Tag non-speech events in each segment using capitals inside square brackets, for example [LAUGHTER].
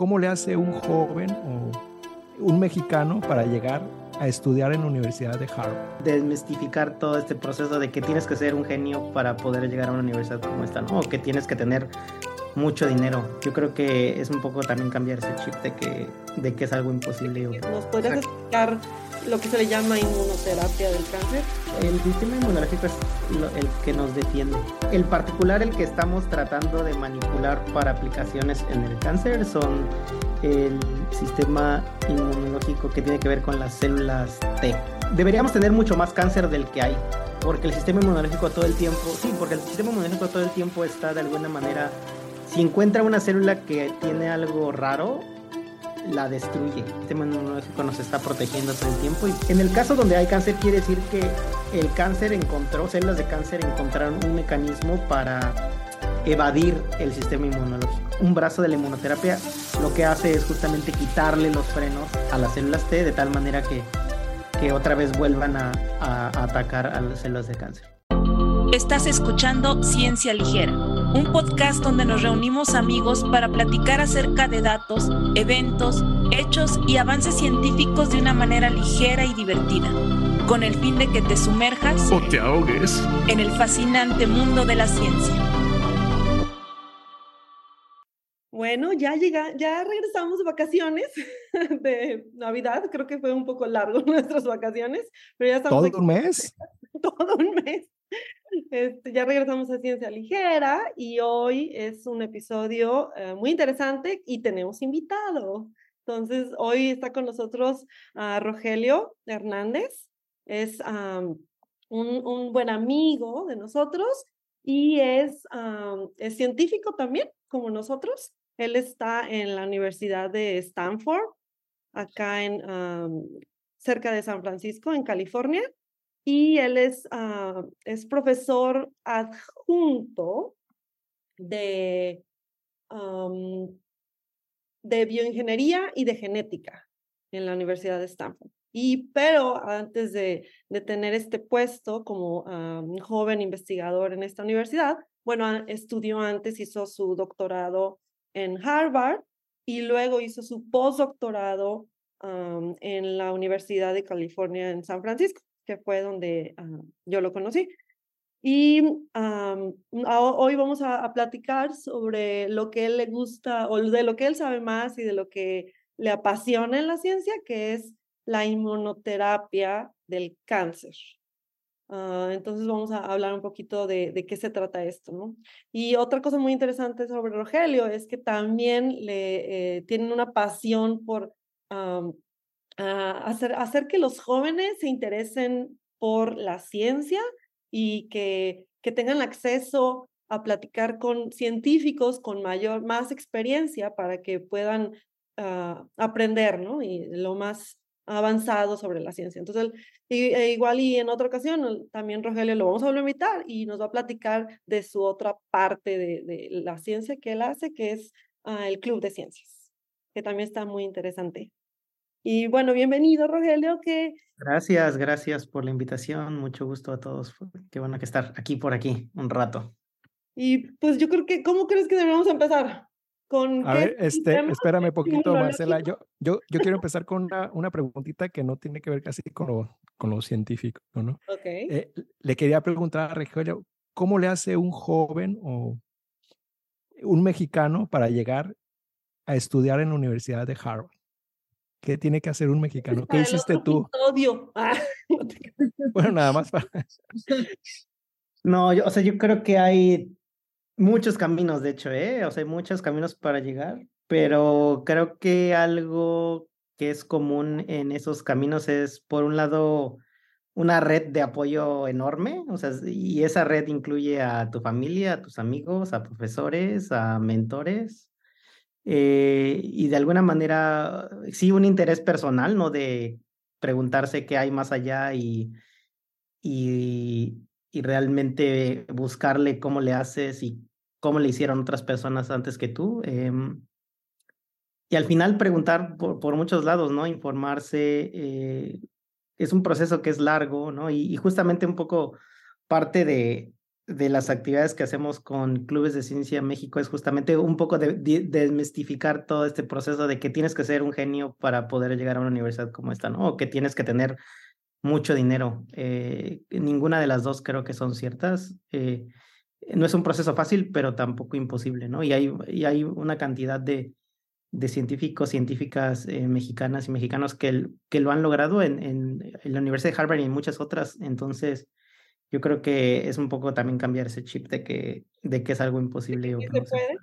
¿cómo le hace un joven o un mexicano para llegar a estudiar en la Universidad de Harvard? Desmistificar todo este proceso de que tienes que ser un genio para poder llegar a una universidad como esta, ¿no? O que tienes que tener mucho dinero. Yo creo que es un poco también cambiar ese chip de que, de que es algo imposible. ¿Nos podrías explicar lo que se le llama inmunoterapia del cáncer? El sistema inmunológico es el que nos defiende. El particular, el que estamos tratando de manipular para aplicaciones en el cáncer son el sistema inmunológico que tiene que ver con las células T. Deberíamos tener mucho más cáncer del que hay, porque el sistema inmunológico todo el tiempo, sí, porque el sistema inmunológico todo el tiempo está de alguna manera, si encuentra una célula que tiene algo raro, la destruye. El sistema inmunológico nos está protegiendo todo el tiempo. En el caso donde hay cáncer, quiere decir que el cáncer encontró, células de cáncer encontraron un mecanismo para evadir el sistema inmunológico. Un brazo de la inmunoterapia lo que hace es justamente quitarle los frenos a las células T de tal manera que, que otra vez vuelvan a atacar a las células de cáncer. Estás escuchando Ciencia Ligera, un podcast donde nos reunimos amigos para platicar acerca de datos, eventos, hechos y avances científicos de una manera ligera y divertida, con el fin de que te sumerjas o te ahogues en el fascinante mundo de la ciencia. Bueno, ya llega, ya regresamos de vacaciones [LAUGHS] de Navidad. Creo que fue un poco largo [LAUGHS] nuestras vacaciones, pero ya estamos. ¿Todo aquí. un mes? [LAUGHS] Todo un mes. Este, ya regresamos a Ciencia Ligera y hoy es un episodio uh, muy interesante y tenemos invitado. Entonces, hoy está con nosotros uh, Rogelio Hernández. Es un, buen amigo de nosotros y es, científico también, como nosotros. Él está en la Universidad de Stanford, acá en cerca de San Francisco, en California. Y él es, uh, es profesor adjunto de, de bioingeniería y de genética en la Universidad de Stanford. Y pero antes de, de tener este puesto como um, joven investigador en esta universidad, bueno, estudió antes, hizo su doctorado en Harvard y luego hizo su postdoctorado en la Universidad de California en San Francisco, que fue donde uh, yo lo conocí. Y hoy vamos a, platicar sobre lo que él le gusta o de lo que él sabe más y de lo que le apasiona en la ciencia, que es la inmunoterapia del cáncer. Uh, entonces vamos a hablar un poquito de, qué se trata esto, ¿no? Y otra cosa muy interesante sobre Rogelio es que también le eh, tienen una pasión por uh, hacer, que los jóvenes se interesen por la ciencia y que, que tengan acceso a platicar con científicos con mayor, más experiencia para que puedan uh, aprender, ¿no? Y lo más avanzado sobre la ciencia. Entonces, y, e igual y en otra ocasión, también Rogelio lo vamos a volver a invitar y nos va a platicar de su otra parte de, la ciencia que él hace, que es uh, el Club de Ciencias, que también está muy interesante. Y bueno, bienvenido Rogelio, que... Gracias, gracias por la invitación, mucho gusto a todos, qué bueno que estar aquí por aquí un rato. Y pues yo creo que, ¿cómo crees que deberíamos empezar? Con a ver, este, espérame poquito, Marcela. Yo, yo, yo quiero empezar con una, una preguntita que no tiene que ver casi con lo, con lo científico, ¿no? Okay. Eh, le quería preguntar a Rogelio, ¿cómo le hace un joven o un mexicano para llegar a estudiar en la Universidad de Harvard? ¿Qué tiene que hacer un mexicano? ¿Qué hiciste tú? Odio. Ah. [LAUGHS] [LAUGHS] bueno, nada más para... [LAUGHS] No, yo, o sea, yo creo que hay muchos caminos, de hecho, ¿eh? O sea, hay muchos caminos para llegar, pero creo que algo que es común en esos caminos es, por un lado, una red de apoyo enorme, o sea, y esa red incluye a tu familia, a tus amigos, a profesores, a mentores, eh, y de alguna manera, sí, un interés personal, ¿no? De preguntarse qué hay más allá y, y, realmente buscarle cómo le haces y cómo le hicieron otras personas antes que tú. Eh, y al final preguntar por, por, muchos lados, ¿no? Informarse. Eh, es un proceso que es largo, ¿no? Y, justamente un poco parte de, de las actividades que hacemos con Clubes de Ciencia México es justamente un poco de, de, desmistificar todo este proceso de que tienes que ser un genio para poder llegar a una universidad como esta, ¿no? O que tienes que tener mucho dinero. Eh, ninguna de las dos creo que son ciertas. Eh, no es un proceso fácil, pero tampoco imposible, ¿no? Y hay, y hay una cantidad de, de científicos, científicas eh, mexicanas y mexicanos que, que lo han logrado en, en, en la Universidad de Harvard y en muchas otras. Entonces, yo creo que es un poco también cambiar ese chip de que, de que es algo imposible. O que se puede?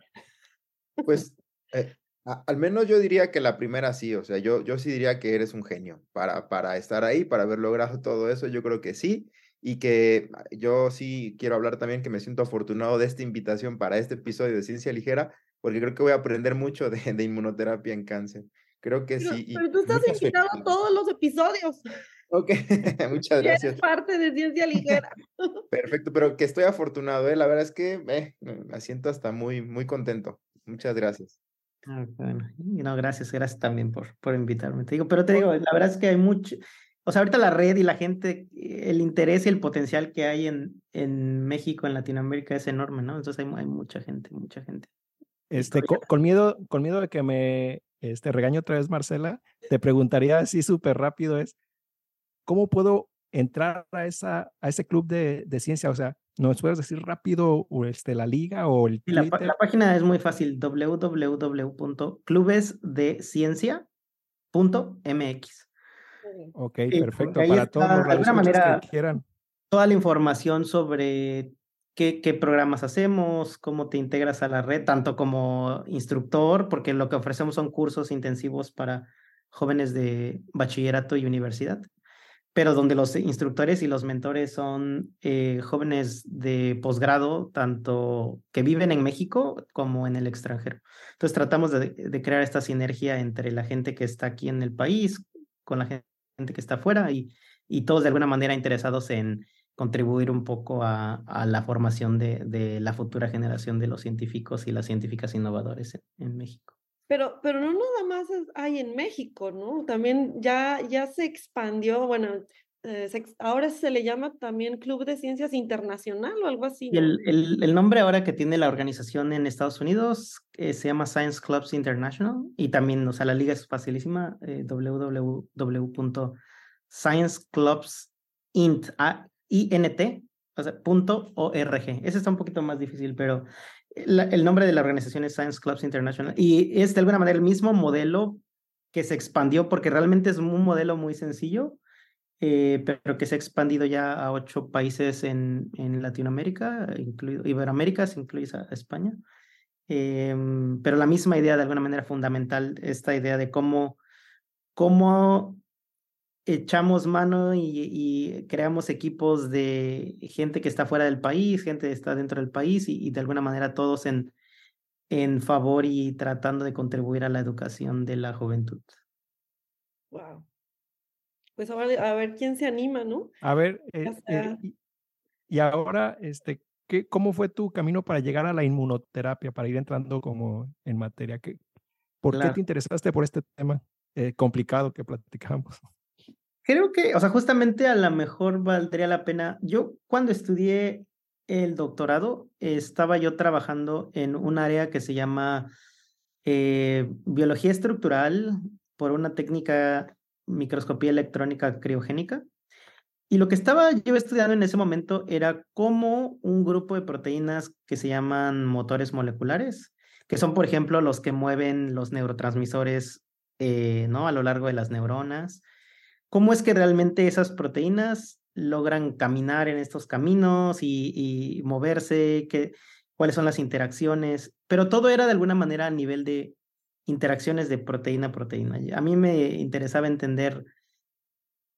Pues eh, al menos yo diría que la primera sí, o sea, yo, yo sí diría que eres un genio para, para estar ahí, para haber logrado todo eso, yo creo que sí. Y que ah, yo sí quiero hablar también que me siento afortunado de esta invitación para este episodio de Ciencia Ligera, porque creo que voy a aprender mucho de, de inmunoterapia en cáncer. Creo que pero, sí. Pero tú estás invitado a todos los episodios. Ok, [LAUGHS] muchas gracias. Es parte de ciencia [LAUGHS] ligera. [LAUGHS] Perfecto, pero que estoy afortunado, ¿eh? La verdad es que eh, me siento hasta muy, muy contento. Muchas gracias. Ah, bueno, no, gracias, gracias también por, por invitarme. Te digo, pero te digo, la verdad es que hay mucho, o sea, ahorita la red y la gente, el interés y el potencial que hay en, en México, en Latinoamérica es enorme, ¿no? Entonces hay, hay mucha gente, mucha gente. Este, con, con, miedo, con miedo de que me este, regañe otra vez Marcela, te preguntaría así súper rápido es, ¿cómo puedo entrar a, esa, a ese club de, de ciencia? O sea, ¿nos puedes decir rápido o este, la liga o el la, la, página es muy fácil, www.clubesdeciencia.mx. Ok, perfecto. Para está, todos los de alguna manera, que quieran. Toda la información sobre qué, qué programas hacemos, cómo te integras a la red, tanto como instructor, porque lo que ofrecemos son cursos intensivos para jóvenes de bachillerato y universidad pero donde los instructores y los mentores son eh, jóvenes de posgrado, tanto que viven en México como en el extranjero. Entonces tratamos de, crear esta sinergia entre la gente que está aquí en el país con la gente que está afuera y, y todos de alguna manera interesados en contribuir un poco a, la formación de, la futura generación de los científicos y las científicas innovadores en México. Pero, pero no nada más hay en México, ¿no? También ya, ya se expandió, bueno, eh, se, ahora se le llama también Club de Ciencias Internacional o algo así. ¿no? El, el, el, nombre ahora que tiene la organización en Estados Unidos eh, se llama Science Clubs International y también, o sea, la liga es facilísima, eh, www.scienceclubsint, o sea, punto .org. Ese está un poquito más difícil, pero el nombre de la organización es Science Clubs International y es de alguna manera el mismo modelo que se expandió porque realmente es un modelo muy sencillo, eh, pero que se ha expandido ya a ocho países en, en Latinoamérica, incluido Iberoamérica, se incluye a España. Eh, pero la misma idea de alguna manera fundamental, esta idea de cómo, cómo echamos mano y, y, creamos equipos de gente que está fuera del país, gente que está dentro del país y, y, de alguna manera todos en, en favor y tratando de contribuir a la educación de la juventud. Wow. Pues ahora a ver quién se anima, ¿no? A ver, eh, eh, y, y, ahora, este, ¿qué, ¿cómo fue tu camino para llegar a la inmunoterapia, para ir entrando como en materia? ¿Qué, ¿Por claro. qué te interesaste por este tema eh, complicado que platicamos? Creo que, o sea, justamente a lo mejor valdría la pena. Yo cuando estudié el doctorado, estaba yo trabajando en un área que se llama eh, biología estructural por una técnica microscopía electrónica criogénica. Y lo que estaba yo estudiando en ese momento era cómo un grupo de proteínas que se llaman motores moleculares, que son, por ejemplo, los que mueven los neurotransmisores eh, ¿no? a lo largo de las neuronas, cómo es que realmente esas proteínas logran caminar en estos caminos y, moverse, que, cuáles son las interacciones, pero todo era de alguna manera a nivel de interacciones de proteína a proteína. A mí me interesaba entender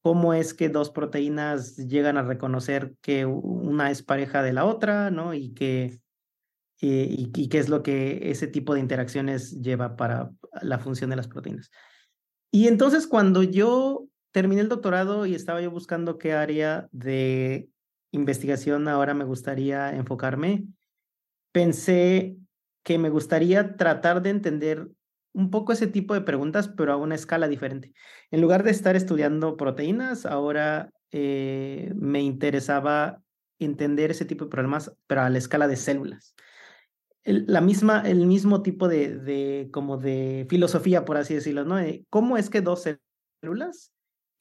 cómo es que dos proteínas llegan a reconocer que una es pareja de la otra, ¿no? Y que y, y, qué es lo que ese tipo de interacciones lleva para la función de las proteínas. Y entonces cuando yo terminé el doctorado y estaba yo buscando qué área de investigación ahora me gustaría enfocarme, pensé que me gustaría tratar de entender un poco ese tipo de preguntas, pero a una escala diferente. En lugar de estar estudiando proteínas, ahora eh, me interesaba entender ese tipo de problemas, pero a la escala de células. El, la misma, el mismo tipo de, de, como de filosofía, por así decirlo, ¿no? ¿Cómo es que dos células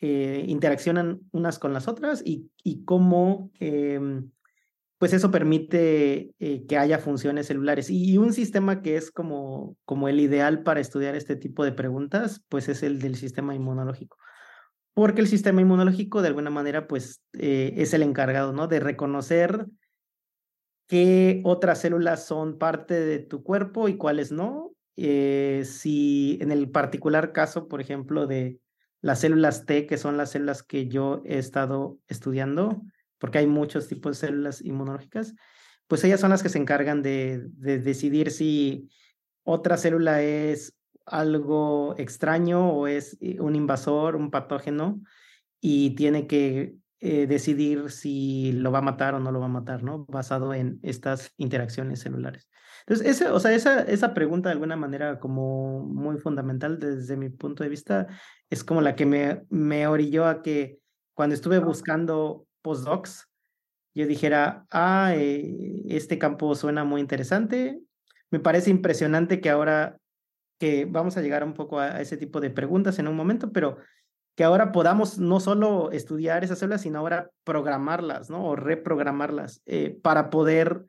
eh, interaccionan unas con las otras y, y cómo eh, pues eso permite eh, que haya funciones celulares. Y, un sistema que es como, como el ideal para estudiar este tipo de preguntas, pues es el del sistema inmunológico. Porque el sistema inmunológico, de alguna manera, pues eh, es el encargado, ¿no? De reconocer qué otras células son parte de tu cuerpo y cuáles no. Si en el particular caso, por ejemplo, de las células T, que son las células que yo he estado estudiando, porque hay muchos tipos de células inmunológicas, pues ellas son las que se encargan de, decidir si otra célula es algo extraño o es eh, un invasor, un patógeno, y tiene que eh, decidir si lo va a matar o no lo va a matar, ¿no? Basado en estas interacciones celulares. Entonces, ese, o sea, esa, esa pregunta de alguna manera como muy fundamental desde mi punto de vista es como la que me, me orilló a que cuando estuve buscando postdocs, yo dijera, ah, eh, este campo suena muy interesante. Me parece impresionante que ahora, que vamos a llegar un poco a, ese tipo de preguntas en un momento, pero que ahora podamos no solo estudiar esas células, sino ahora programarlas, ¿no? O reprogramarlas eh, para poder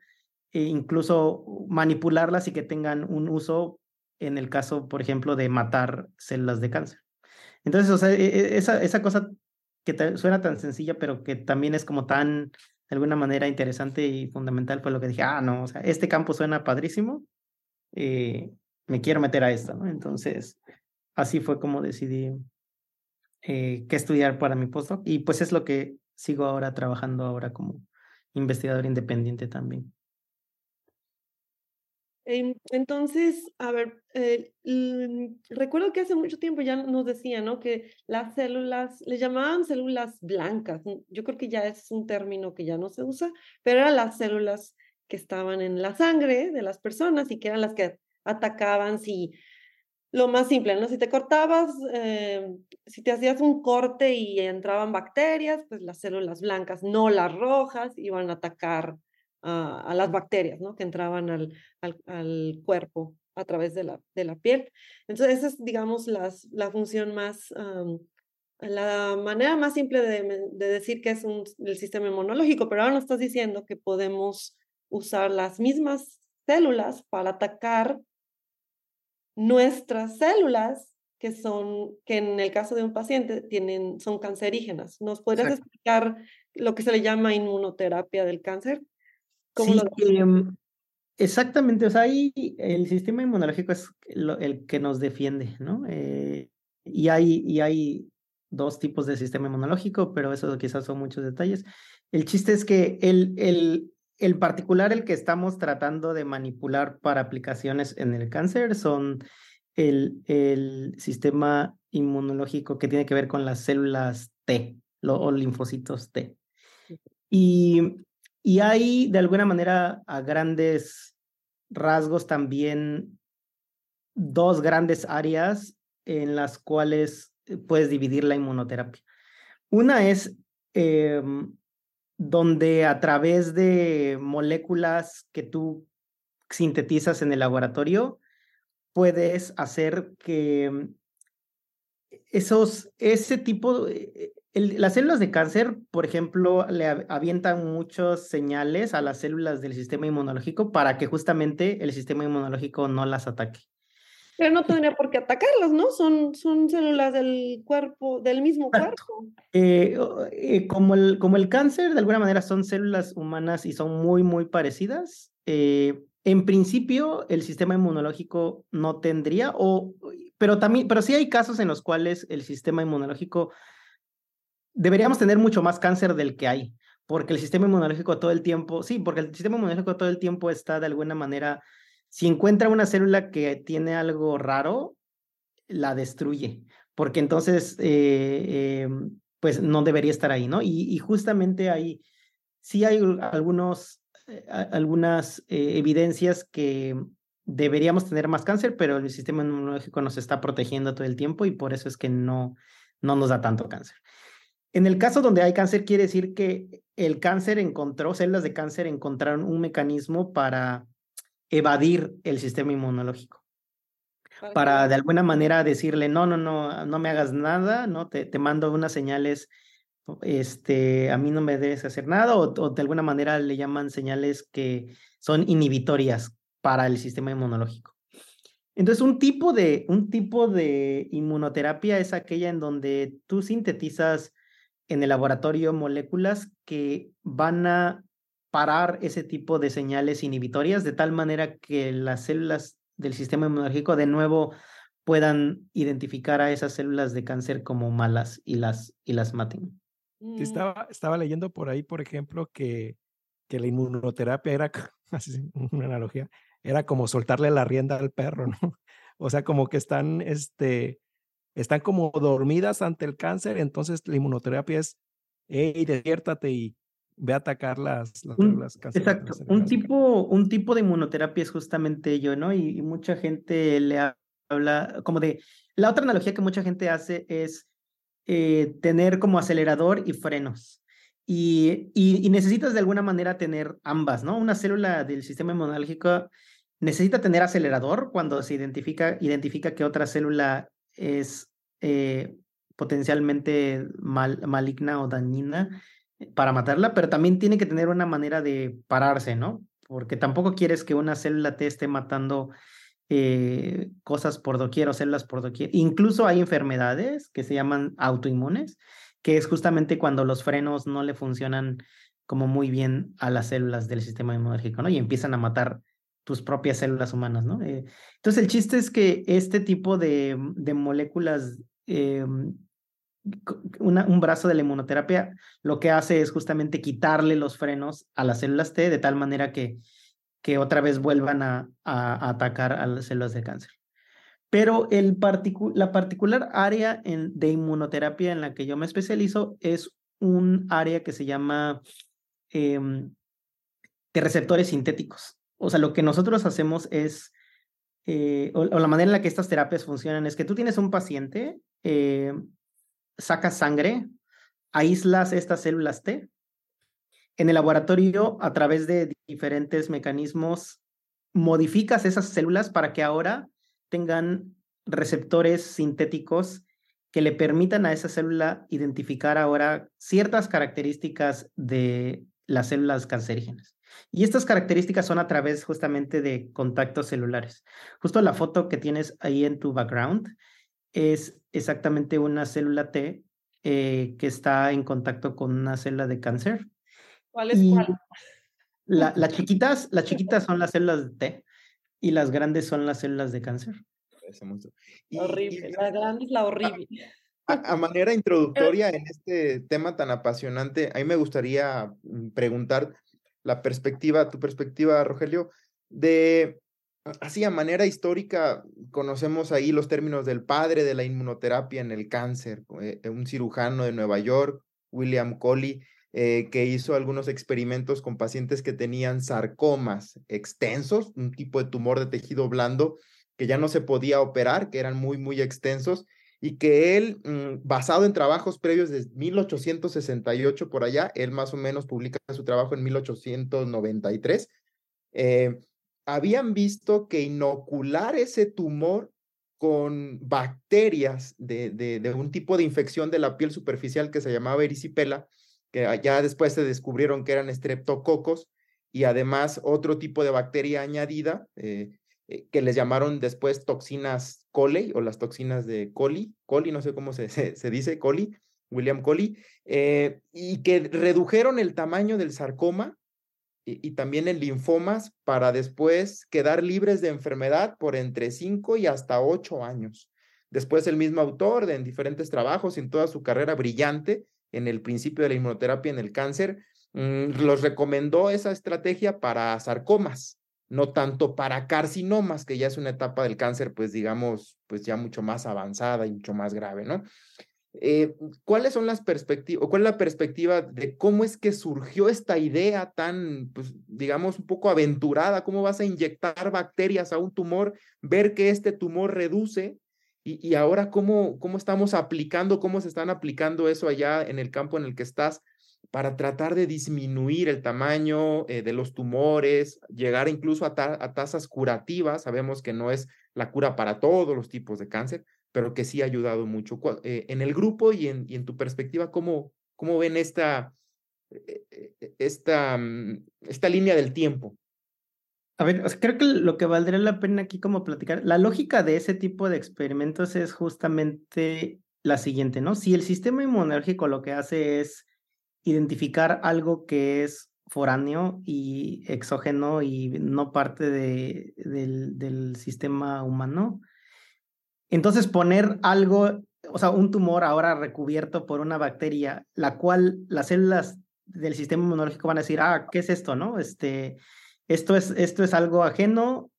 eh, incluso manipularlas y que tengan un uso en el caso, por ejemplo, de matar células de cáncer. Entonces, o sea, e, e, esa, esa cosa que suena tan sencilla, pero que también es como tan, de alguna manera, interesante y fundamental, fue lo que dije, ah, no, o sea, este campo suena padrísimo, eh, me quiero meter a esto, ¿no? Entonces, así fue como decidí eh, qué estudiar para mi postdoc y pues es lo que sigo ahora trabajando ahora como investigador independiente también. Entonces, a ver, eh, recuerdo que hace mucho tiempo ya nos decían, ¿no? Que las células, le llamaban células blancas. Yo creo que ya es un término que ya no se usa, pero eran las células que estaban en la sangre de las personas y que eran las que atacaban si, lo más simple, ¿no? Si te cortabas, em, si te hacías un corte y entraban bacterias, pues las células blancas, no las rojas, iban a atacar a, las bacterias, ¿no? Que entraban al, al, cuerpo a través de la, de la piel. Entonces, esa es, digamos, las, la función más, la manera más simple de, de, decir que es un, el sistema inmunológico, pero ahora nos estás diciendo que podemos usar las mismas células para atacar nuestras células que son, que en el caso de un paciente tienen, son cancerígenas. ¿Nos podrías explicar lo que se le llama inmunoterapia del cáncer? sí, em, exactamente, o sea, ahí el sistema inmunológico es el que nos defiende, ¿no? Eh, y, hay, y hay dos tipos de sistema inmunológico, pero eso quizás son muchos detalles. El chiste es que el, el, el particular, el que estamos tratando de manipular para aplicaciones en el cáncer, son el, el sistema inmunológico que tiene que ver con las células T o linfocitos T. Y y hay, de alguna manera, a grandes rasgos también dos grandes áreas en las cuales eh, puedes dividir la inmunoterapia. Una es em, donde a través de moléculas que tú sintetizas en el laboratorio, puedes hacer que esos, ese tipo, eh, las células de cáncer, por ejemplo, le avientan muchos señales a las células del sistema inmunológico para que justamente el sistema inmunológico no las ataque. Pero no tendría por qué atacarlas, ¿no? Son, son células del cuerpo, del mismo cuerpo. Eh, eh, como, el, como el cáncer, de alguna manera, son células humanas y son muy, muy parecidas. Eh, en principio, el sistema inmunológico no tendría, o, pero también, pero sí hay casos en los cuales el sistema inmunológico deberíamos tener mucho más cáncer del que hay, porque el sistema inmunológico todo el tiempo, sí, porque el sistema inmunológico todo el tiempo está de alguna manera, si encuentra una célula que tiene algo raro, la destruye, porque entonces, eh, em, pues no debería estar ahí, ¿no? Y, justamente ahí, sí hay algunos, eh, algunas eh, evidencias que deberíamos tener más cáncer, pero el sistema inmunológico nos está protegiendo todo el tiempo y por eso es que no, no nos da tanto cáncer. En el caso donde hay cáncer, quiere decir que el cáncer encontró, células de cáncer encontraron un mecanismo para evadir el sistema inmunológico. Para de alguna manera decirle, no, no, no, no me hagas nada, no te, te mando unas señales, este, a mí no me debes hacer nada, o, o de alguna manera le llaman señales que son inhibitorias para el sistema inmunológico. Entonces, un tipo de, un tipo de inmunoterapia es aquella en donde tú sintetizas en el laboratorio moléculas que van a parar ese tipo de señales inhibitorias de tal manera que las células del sistema inmunológico de nuevo puedan identificar a esas células de cáncer como malas y las, y las maten. Mm. Estaba, estaba leyendo por ahí, por ejemplo, que, que la inmunoterapia era, [LAUGHS] así, una analogía, era como soltarle la rienda al perro, ¿no? [LAUGHS] O sea, como que están, este, están como dormidas ante el cáncer, entonces la inmunoterapia es, hey, despiértate y ve a atacar las, las un, Exacto, un tipo, un tipo de inmunoterapia es justamente ello, ¿no? Y, y, mucha gente le habla como de, la otra analogía que mucha gente hace es eh, tener como acelerador y frenos. Y, y, y, necesitas de alguna manera tener ambas, ¿no? Una célula del sistema inmunológico necesita tener acelerador cuando se identifica, identifica que otra célula es eh, potencialmente mal, maligna o dañina para matarla, pero también tiene que tener una manera de pararse, ¿no? Porque tampoco quieres que una célula te esté matando eh, cosas por doquier o células por doquier. Incluso hay enfermedades que se llaman autoinmunes, que es justamente cuando los frenos no le funcionan como muy bien a las células del sistema inmunológico, ¿no? Y empiezan a matar tus propias células humanas, ¿no? Eh, entonces, el chiste es que este tipo de, de moléculas, eh, un brazo de la inmunoterapia, lo que hace es justamente quitarle los frenos a las células T de tal manera que, que otra vez vuelvan a, atacar a las células de cáncer. Pero el la particular área de inmunoterapia en la que yo me especializo es un área que se llama eh, de receptores sintéticos o sea, lo que nosotros hacemos es, eh, o, o, la manera en la que estas terapias funcionan es que tú tienes un paciente, eh, sacas sangre, aíslas estas células T. En el laboratorio, a través de diferentes mecanismos, modificas esas células para que ahora tengan receptores sintéticos que le permitan a esa célula identificar ahora ciertas características de las células cancerígenas. Y estas características son a través justamente de contactos celulares. Justo la foto que tienes ahí en tu background es exactamente una célula T eh, que está en contacto con una célula de cáncer. ¿Cuál es y cuál? La, las, chiquitas, las [LAUGHS] chiquitas son las células de T y las grandes son las células de cáncer. Y, horrible, la grande es la horrible. A, a, manera [LAUGHS] introductoria en este tema tan apasionante, a mí me gustaría mm, preguntar, la perspectiva, tu perspectiva, Rogelio, de así a manera histórica, conocemos ahí los términos del padre de la inmunoterapia en el cáncer, eh, un cirujano de Nueva York, William Coley, eh, que hizo algunos experimentos con pacientes que tenían sarcomas extensos, un tipo de tumor de tejido blando que ya no se podía operar, que eran muy, muy extensos, y que él, mm, basado en trabajos previos de 1868 por allá, él más o menos publica su trabajo en 1893, eh, habían visto que inocular ese tumor con bacterias de, de, un tipo de infección de la piel superficial que se llamaba erisipela, que ya después se descubrieron que eran estreptococos, y además otro tipo de bacteria añadida, eh, eh, que les llamaron después toxinas Coley o las toxinas de Coley, Coley, no sé cómo se, [LAUGHS] se, dice, Coley, William Coley, eh, y que redujeron el tamaño del sarcoma y, también en linfomas para después quedar libres de enfermedad por entre 5 y hasta 8 años. Después el mismo autor, en diferentes trabajos, en toda su carrera brillante, en el principio de la inmunoterapia en el cáncer, mmm, los recomendó esa estrategia para sarcomas no tanto para carcinomas, que ya es una etapa del cáncer, pues digamos, pues ya mucho más avanzada y mucho más grave, ¿no? Eh, ¿Cuáles son las perspectivas, cuál es la perspectiva de cómo es que surgió esta idea tan, pues digamos, un poco aventurada? ¿Cómo vas a inyectar bacterias a un tumor, ver que este tumor reduce Y, y ahora, ¿cómo, ¿cómo estamos aplicando, cómo se están aplicando eso allá en el campo en el que estás para tratar de disminuir el tamaño eh, de los tumores, llegar incluso a, a, tasas curativas? Sabemos que no es la cura para todos los tipos de cáncer, pero que sí ha ayudado mucho. Eh, en el grupo y en, tu perspectiva, ¿cómo, ven esta, eh, esta, mm, esta línea del tiempo? A ver, creo que lo que valdría la pena aquí como platicar, la lógica de ese tipo de experimentos es justamente la siguiente, ¿no? Si el sistema inmunológico lo que hace es identificar algo que es foráneo y exógeno y no parte de, del, del sistema humano, entonces poner algo, o sea, un tumor ahora recubierto por una bacteria, la cual las células del sistema inmunológico van a decir, ah, ¿qué es esto, no? Este, esto es, esto es algo ajeno,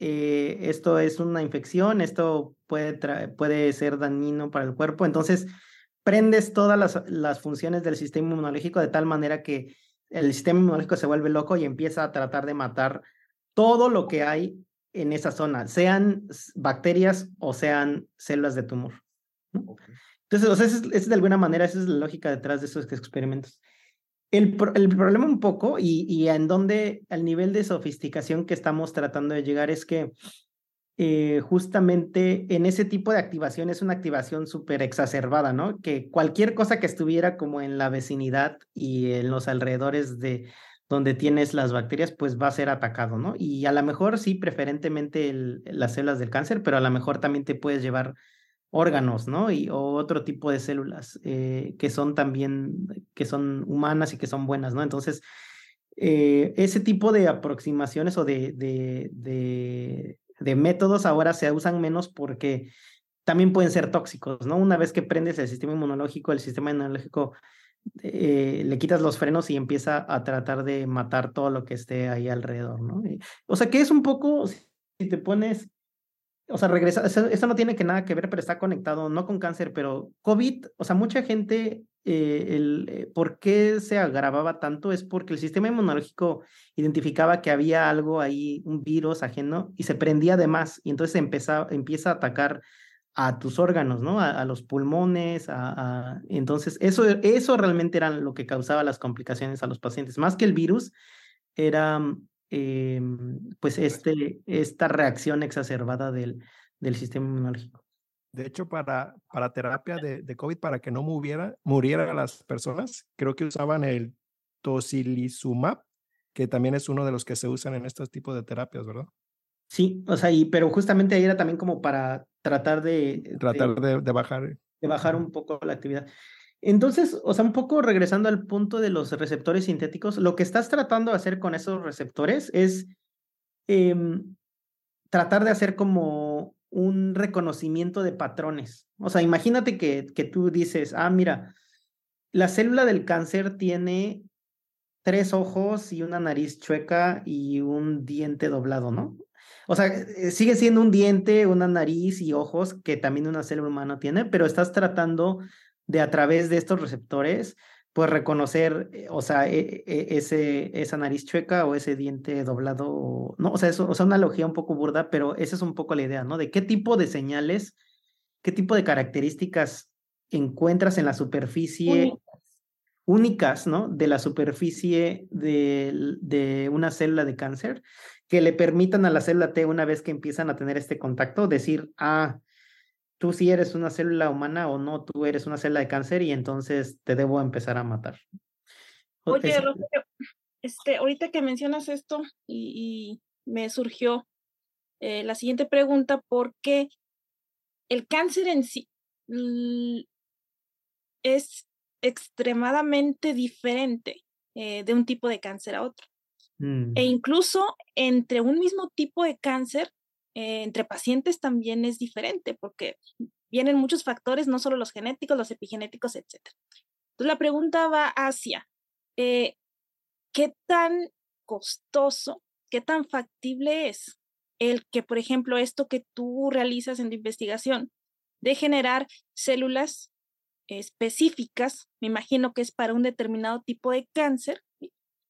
eh, esto es una infección, esto puede, puede ser dañino para el cuerpo. Entonces, prendes todas las, las funciones del sistema inmunológico de tal manera que el sistema inmunológico se vuelve loco y empieza a tratar de matar todo lo que hay en esa zona, sean bacterias o sean células de tumor. Entonces, o sea, es, es, de alguna manera, esa es la lógica detrás de esos experimentos. El, el, problema un poco y, y en donde el nivel de sofisticación que estamos tratando de llegar es que eh, justamente en ese tipo de activación es una activación súper exacerbada, ¿no? Que cualquier cosa que estuviera como en la vecinidad y en los alrededores de donde tienes las bacterias, pues va a ser atacado, ¿no? Y a lo mejor sí, preferentemente las células del cáncer, pero a lo mejor también te puedes llevar órganos, ¿no? Y, o otro tipo de células eh, que son también, que son humanas y que son buenas, ¿no? Entonces, eh, ese tipo de aproximaciones o de, de, de, de, métodos ahora se usan menos porque también pueden ser tóxicos, ¿no? Una vez que prendes el sistema inmunológico, el sistema inmunológico eh, le quitas los frenos y empieza a tratar de matar todo lo que esté ahí alrededor, ¿no? o sea que es un poco, si te pones o sea, regresa, eso, no tiene que nada que ver, pero está conectado, no con cáncer, pero COVID, o sea, mucha gente, eh, el, eh, ¿por qué se agravaba tanto? Es porque el sistema inmunológico identificaba que había algo ahí, un virus ajeno, y se prendía de más, y entonces empieza, empieza a atacar a tus órganos, ¿no? A, los pulmones, a, a, entonces eso, eso realmente era lo que causaba las complicaciones a los pacientes, más que el virus, era eh, pues este, esta reacción exacerbada del, del sistema inmunológico. De hecho, para, para terapia de, de COVID, para que no muriera, muriera las personas, creo que usaban el tocilizumab, que también es uno de los que se usan en estos tipos de terapias, ¿verdad? Sí, o sea, y, pero justamente ahí era también como para tratar de... Tratar de, de, de bajar. De bajar un poco la actividad. Entonces, o sea, un poco regresando al punto de los receptores sintéticos, lo que estás tratando de hacer con esos receptores es eh, tratar de hacer como un reconocimiento de patrones. O sea, imagínate que, que tú dices, ah, mira, la célula del cáncer tiene tres ojos y una nariz chueca y un diente doblado, ¿no? O sea, eh, sigue siendo un diente, una nariz y ojos que también una célula humana tiene, pero estás tratando de a través de estos receptores, pues reconocer, eh, o sea, e, e, ese, esa nariz chueca o ese diente doblado, no, o sea, eso, o sea, una analogía un poco burda, pero esa es un poco la idea, ¿no? De qué tipo de señales, qué tipo de características encuentras en la superficie únicas, ¿no? De la superficie de, de una célula de cáncer que le permitan a la célula T, una vez que empiezan a tener este contacto, decir, ah, tú sí eres una célula humana o no, tú eres una célula de cáncer y entonces te debo empezar a matar. Oye, este, ahorita que mencionas esto y, y me surgió eh, la siguiente pregunta, ¿por qué el cáncer en sí es extremadamente diferente eh, de un tipo de cáncer a otro? Mm. E incluso entre un mismo tipo de cáncer eh, entre pacientes también es diferente porque vienen muchos factores, no solo los genéticos, los epigenéticos, etc. Entonces la pregunta va hacia, eh, ¿qué tan costoso, qué tan factible es el que, por ejemplo, esto que tú realizas en tu investigación de generar células específicas, me imagino que es para un determinado tipo de cáncer,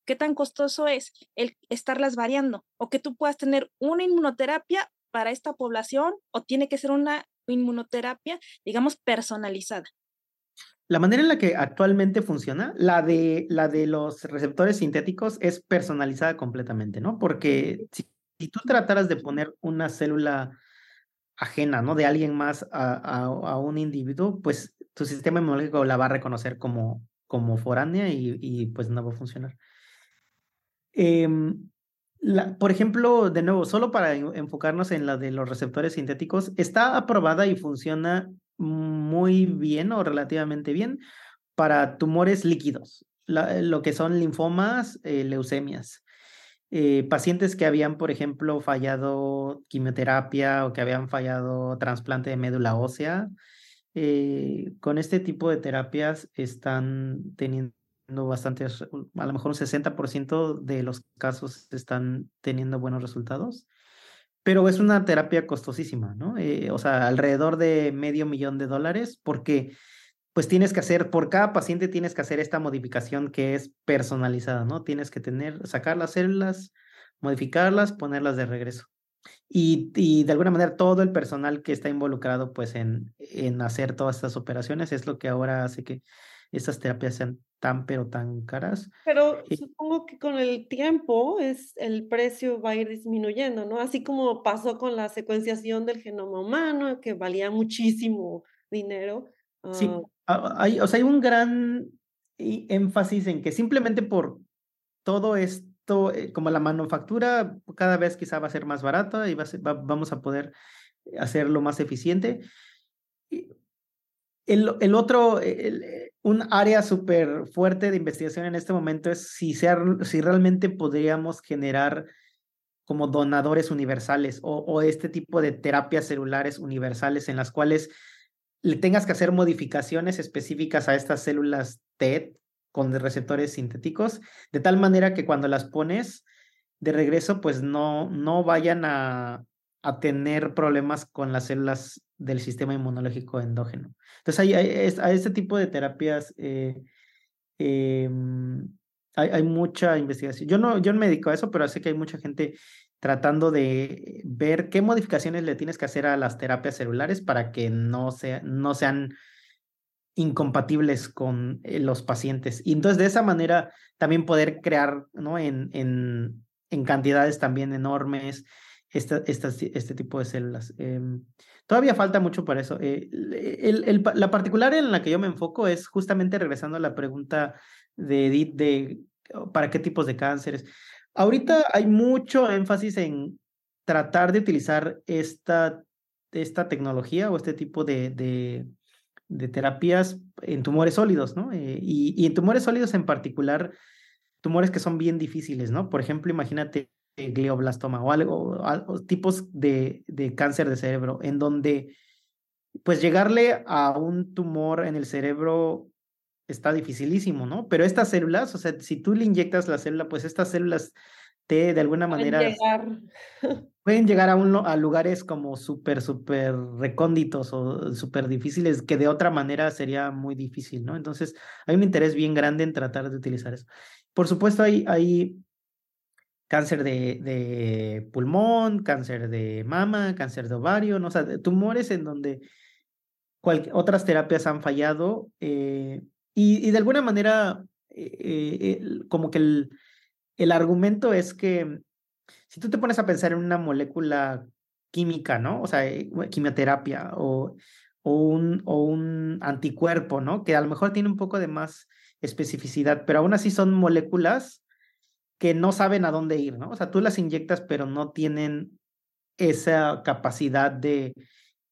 ¿qué tan costoso es el estarlas variando? O que tú puedas tener una inmunoterapia para esta población o tiene que ser una inmunoterapia, digamos, personalizada. La manera en la que actualmente funciona, la de, la de los receptores sintéticos es personalizada completamente, ¿no? Porque si, tú trataras de poner una célula ajena, ¿no? De alguien más a, un individuo, pues tu sistema inmunológico la va a reconocer como, como foránea y, y pues no va a funcionar. Em, por ejemplo, de nuevo, solo para enfocarnos en la de los receptores sintéticos, está aprobada y funciona muy bien o relativamente bien para tumores líquidos, lo que son linfomas, eh, leucemias. Eh, pacientes que habían, por ejemplo, fallado quimioterapia o que habían fallado trasplante de médula ósea, eh, con este tipo de terapias están teniendo bastantes, a lo mejor un 60% de los casos están teniendo buenos resultados pero es una terapia costosísima, ¿no? Eh, o sea, alrededor de medio millón de dólares, porque pues tienes que hacer, por cada paciente tienes que hacer esta modificación que es personalizada, ¿no? Tienes que tener, sacar las células, modificarlas, ponerlas de regreso. Y, y de alguna manera todo el personal que está involucrado pues en, en hacer todas estas operaciones es lo que ahora hace que estas terapias sean tan pero tan caras. Pero supongo que con el tiempo es el precio va a ir disminuyendo, ¿no? Así como pasó con la secuenciación del genoma humano, que valía muchísimo dinero. Sí, ah. hay, o sea, hay un gran énfasis en que simplemente por todo esto, eh, como la manufactura cada vez quizá va a ser más barata y va vamos a poder hacerlo más eficiente. El, otro, el, un área súper fuerte de investigación en este momento es si, si realmente podríamos generar como donadores universales o, o, este tipo de terapias celulares universales en las cuales le tengas que hacer modificaciones específicas a estas células TED con receptores sintéticos, de tal manera que cuando las pones de regreso, pues no, no vayan a, a tener problemas con las células del sistema inmunológico endógeno. Entonces, hay, a este tipo de terapias eh, em, hay, mucha investigación. Yo no, yo no me dedico a eso, pero sé que hay mucha gente tratando de ver qué modificaciones le tienes que hacer a las terapias celulares para que no, sea, no sean incompatibles con eh, los pacientes. Y entonces de esa manera también poder crear ¿no? en, en, en cantidades también enormes esta, este tipo de células. Em, todavía falta mucho para eso. Eh, el, la particular en la que yo me enfoco es justamente regresando a la pregunta de Edith de oh, para qué tipos de cánceres. Ahorita hay mucho énfasis en tratar de utilizar esta, esta tecnología o este tipo de, de, de terapias en tumores sólidos, ¿no? Eh, y, y en tumores sólidos en particular, tumores que son bien difíciles, ¿no? Por ejemplo, imagínate glioblastoma o algo, tipos de, de, cáncer de cerebro, en donde pues llegarle a un tumor en el cerebro está dificilísimo, ¿no? Pero estas células, o sea, si tú le inyectas la célula, pues estas células te de alguna manera llegar. [LAUGHS] pueden llegar a, un, a lugares como súper, súper recónditos o súper difíciles que de otra manera sería muy difícil, ¿no? Entonces hay un interés bien grande en tratar de utilizar eso. Por supuesto, hay, hay cáncer de, pulmón, cáncer de mama, cáncer de ovario, ¿no? o sea, tumores en donde otras terapias han fallado eh, y, de alguna manera eh, eh, como que el, el argumento es que si tú te pones a pensar en una molécula química, ¿no? O sea, quimioterapia o, o, un, o un anticuerpo, ¿no? Que a lo mejor tiene un poco de más especificidad, pero aún así son moléculas que no saben a dónde ir, ¿no? O sea, tú las inyectas, pero no tienen esa capacidad de,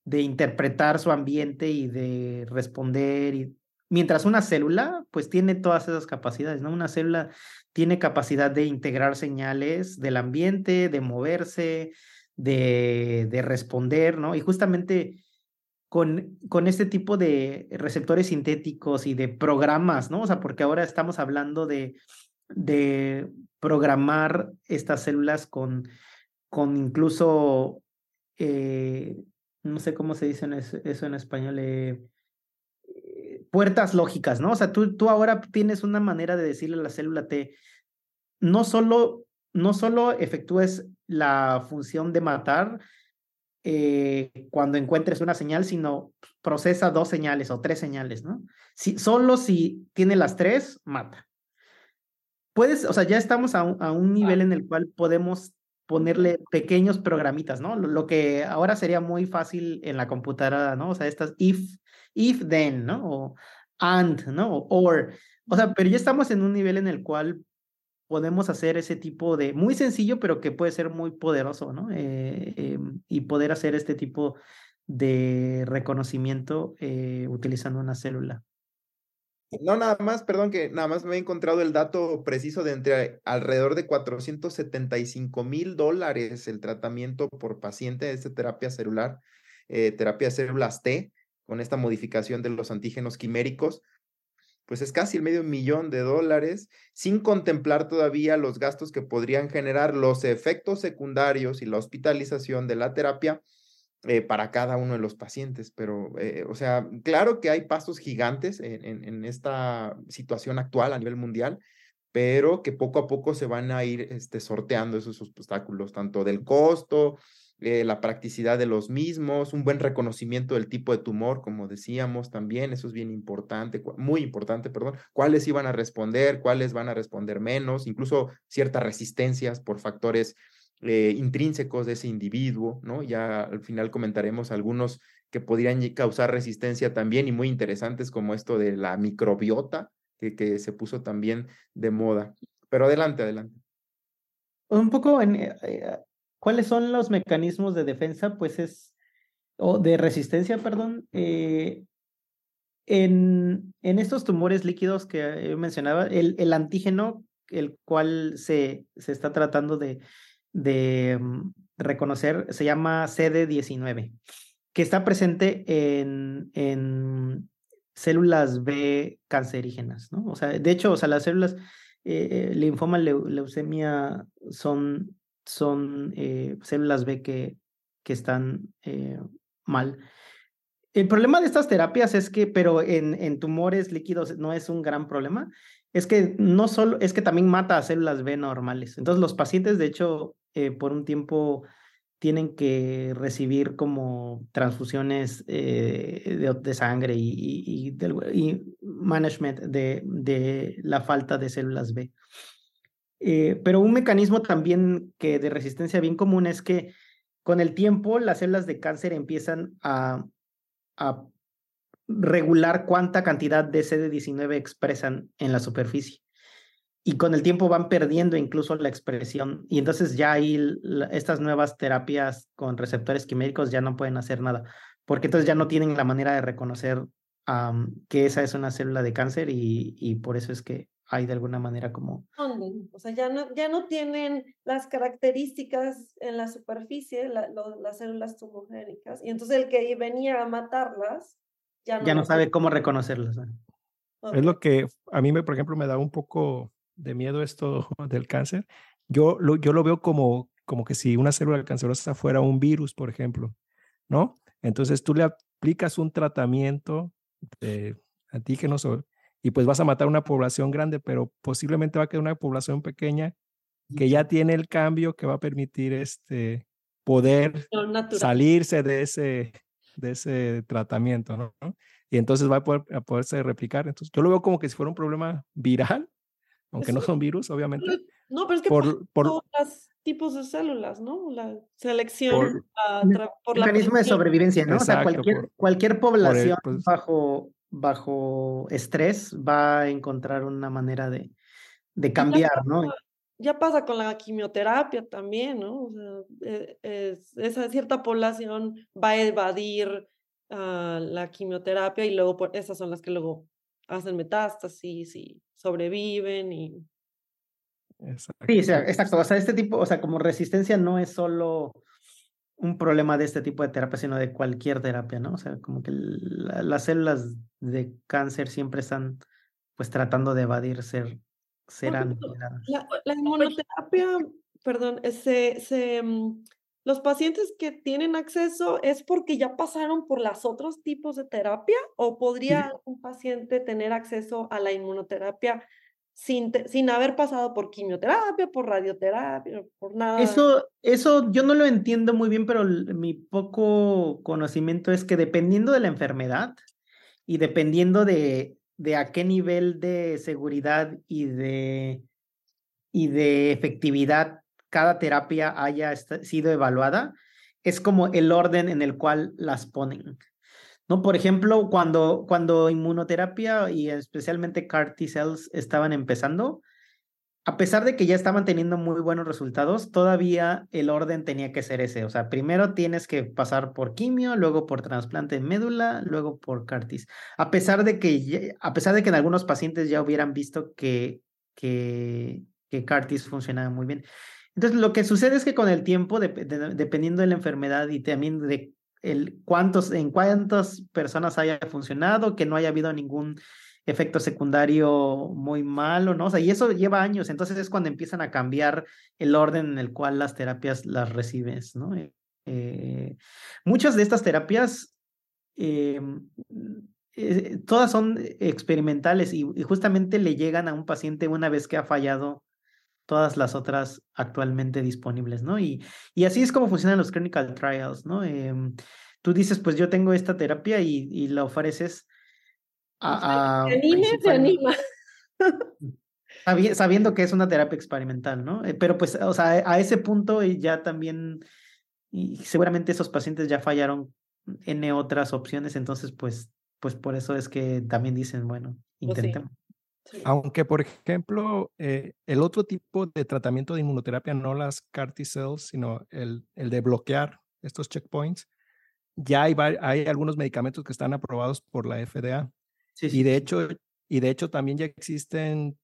de interpretar su ambiente y de responder. Y... Mientras una célula, pues tiene todas esas capacidades, ¿no? Una célula tiene capacidad de integrar señales del ambiente, de moverse, de, de responder, ¿no? Y justamente con, con este tipo de receptores sintéticos y de programas, ¿no? O sea, porque ahora estamos hablando de, de programar estas células con, con incluso, eh, no sé cómo se dice eso en español, eh, puertas lógicas, ¿no? O sea, tú, tú ahora tienes una manera de decirle a la célula T, no solo, no solo efectúes la función de matar, eh, cuando encuentres una señal, sino procesa dos señales o tres señales, ¿no? Si, solo si tiene las tres, mata. Puedes, o sea, ya estamos a un, a un nivel en el cual podemos ponerle pequeños programitas, ¿no? Lo, lo, que ahora sería muy fácil en la computadora, ¿no? O sea, estas if, if then, ¿no? O and, ¿no? O or. O sea, pero ya estamos en un nivel en el cual podemos hacer ese tipo de, muy sencillo, pero que puede ser muy poderoso, ¿no? Eh, eh, y poder hacer este tipo de reconocimiento eh, utilizando una célula. No, nada más, perdón, que nada más me he encontrado el dato preciso de entre alrededor de 475 mil dólares el tratamiento por paciente de esta terapia celular, terapia células T, con esta modificación de los antígenos quiméricos. Pues es casi el medio millón de dólares, sin contemplar todavía los gastos que podrían generar los efectos secundarios y la hospitalización de la terapia eh, para cada uno de los pacientes. Pero, eh, o sea, claro que hay pasos gigantes en, en, esta situación actual a nivel mundial, pero que poco a poco se van a ir este, sorteando esos obstáculos, tanto del costo, eh, la practicidad de los mismos, un buen reconocimiento del tipo de tumor, como decíamos también, eso es bien importante, muy importante, perdón, cuáles iban a responder, cuáles van a responder menos, incluso ciertas resistencias por factores eh, intrínsecos de ese individuo, ¿no? Ya al final comentaremos algunos que podrían causar resistencia también y muy interesantes como esto de la microbiota, que, que se puso también de moda. Pero adelante, adelante. Un poco en, eh, ¿Cuáles son los mecanismos de defensa? Pues es, o de resistencia, perdón. Eh, en, en, estos tumores líquidos que mencionaba, el, el antígeno, el cual se, se está tratando de, de mm, reconocer, se llama CD19, que está presente en, en células B cancerígenas, ¿no? O sea, de hecho, o sea, las células eh, linfoma, leucemia son son eh, células B que, que están eh, mal. El problema de estas terapias es que, pero en, en, tumores líquidos no es un gran problema, es que no solo, es que también mata a células B normales. Entonces los pacientes, de hecho, eh, por un tiempo tienen que recibir como transfusiones de, de, sangre y, y management de, la falta de células B. Eh, pero un mecanismo también que de resistencia bien común es que con el tiempo las células de cáncer empiezan a regular cuánta cantidad de CD19 expresan en la superficie. Y con el tiempo van perdiendo incluso la expresión. Y entonces ya ahí estas nuevas terapias con receptores quiméricos ya no pueden hacer nada, porque entonces ya no tienen la manera de reconocer que esa es una célula de cáncer y, y por eso es que hay de alguna manera como... O sea, ya no, ya no tienen las características en la superficie, las células tumogénicas, y entonces el que venía a matarlas ya no, ya no sabe cómo reconocerlas. Es lo que a mí, me, por ejemplo, me da un poco de miedo esto [LAUGHS] del cáncer. Yo lo, yo lo veo como, como que si una célula cancerosa fuera un virus, por ejemplo, ¿no? Entonces tú le aplicas un tratamiento de antígenos y pues vas a matar una población grande, pero posiblemente va a quedar una población pequeña que ya tiene el cambio que va a permitir este poder salirse de ese, de ese tratamiento, ¿no? Y entonces va a, poder, a poderse replicar. Entonces, yo lo veo como que si fuera un problema viral, aunque no son virus, obviamente. No, pero es que por, por todos los tipos de células, ¿no? La selección por, por mecanismo de sobrevivencia, ¿no? o sea, cualquier, cualquier población bajo bajo estrés va a encontrar una manera de, de cambiar, ¿no? Ya pasa con la quimioterapia también, ¿no? O sea, e, esa cierta población va a evadir uh, la quimioterapia y luego por, esas son las que luego hacen metástasis y sobreviven y... Sí, o sea, exacto. O sea, este tipo, o sea, como resistencia no es solo un problema de este tipo de terapia, sino de cualquier terapia, ¿no? O sea, como que las células de cáncer siempre están pues tratando de evadir ser, ser la, la, inmunoterapia, perdón, se, se, mm, los pacientes que tienen acceso es porque ya pasaron por los otros tipos de terapia o podría un paciente tener acceso a la inmunoterapia sin, sin haber pasado por quimioterapia, por radioterapia, por nada. Eso, eso yo no lo entiendo muy bien, pero mi poco conocimiento es que dependiendo de la enfermedad y dependiendo de, de a qué nivel de seguridad y de, y de efectividad cada terapia haya sido evaluada, es como el orden en el cual las ponen. ¿no? Por ejemplo, cuando, cuando inmunoterapia y especialmente CAR T cells estaban empezando, a pesar de que ya estaban teniendo muy buenos resultados, todavía el orden tenía que ser ese. O sea, primero tienes que pasar por quimio, luego por trasplante de médula, luego por CAR T. A pesar de que, a pesar de que en algunos pacientes ya hubieran visto que, que, que CAR T funcionaba muy bien. Entonces, lo que sucede es que con el tiempo, dependiendo de la enfermedad y también de el cuántos, en cuántas personas haya funcionado, que no haya habido ningún efecto secundario muy malo, ¿no? O sea, y eso lleva años, entonces es cuando empiezan a cambiar el orden en el cual las terapias las recibes, ¿no? Eh, eh, muchas de estas terapias, eh, todas son experimentales y, y, justamente le llegan a un paciente una vez que ha fallado todas las otras actualmente disponibles, ¿no? Y, y así es como funcionan los clinical trials, ¿no? Em, tú dices, pues yo tengo esta terapia y, y la ofreces a... a se anima. Sabiendo que es una terapia experimental, ¿no? Eh, pero pues, o sea, a ese punto ya también, y seguramente esos pacientes ya fallaron en otras opciones, entonces pues, pues por eso es que también dicen, bueno, pues intentemos. Aunque, por ejemplo, eh, el otro tipo de tratamiento de inmunoterapia, no las CAR T cells, sino el, el de bloquear estos checkpoints, ya hay, hay algunos medicamentos que están aprobados por la FDA. Sí, y, de hecho, y de hecho también ya existen,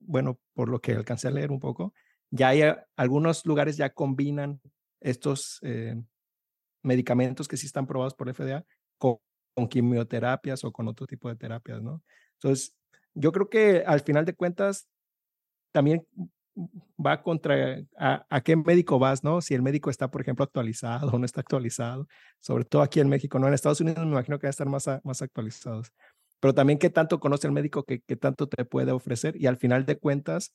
bueno, por lo que alcancé a leer un poco, ya hay algunos lugares ya combinan estos eh, medicamentos que sí están aprobados por la FDA con, con quimioterapias o con otro tipo de terapias, ¿no? Entonces, yo creo que al final de cuentas también va contra a, qué médico vas, ¿no? Si el médico está, por ejemplo, actualizado o no está actualizado, sobre todo aquí en México, ¿no? En Estados Unidos me imagino que va a estar más, más actualizados, pero también qué tanto conoce el médico, qué, qué tanto te puede ofrecer y al final de cuentas,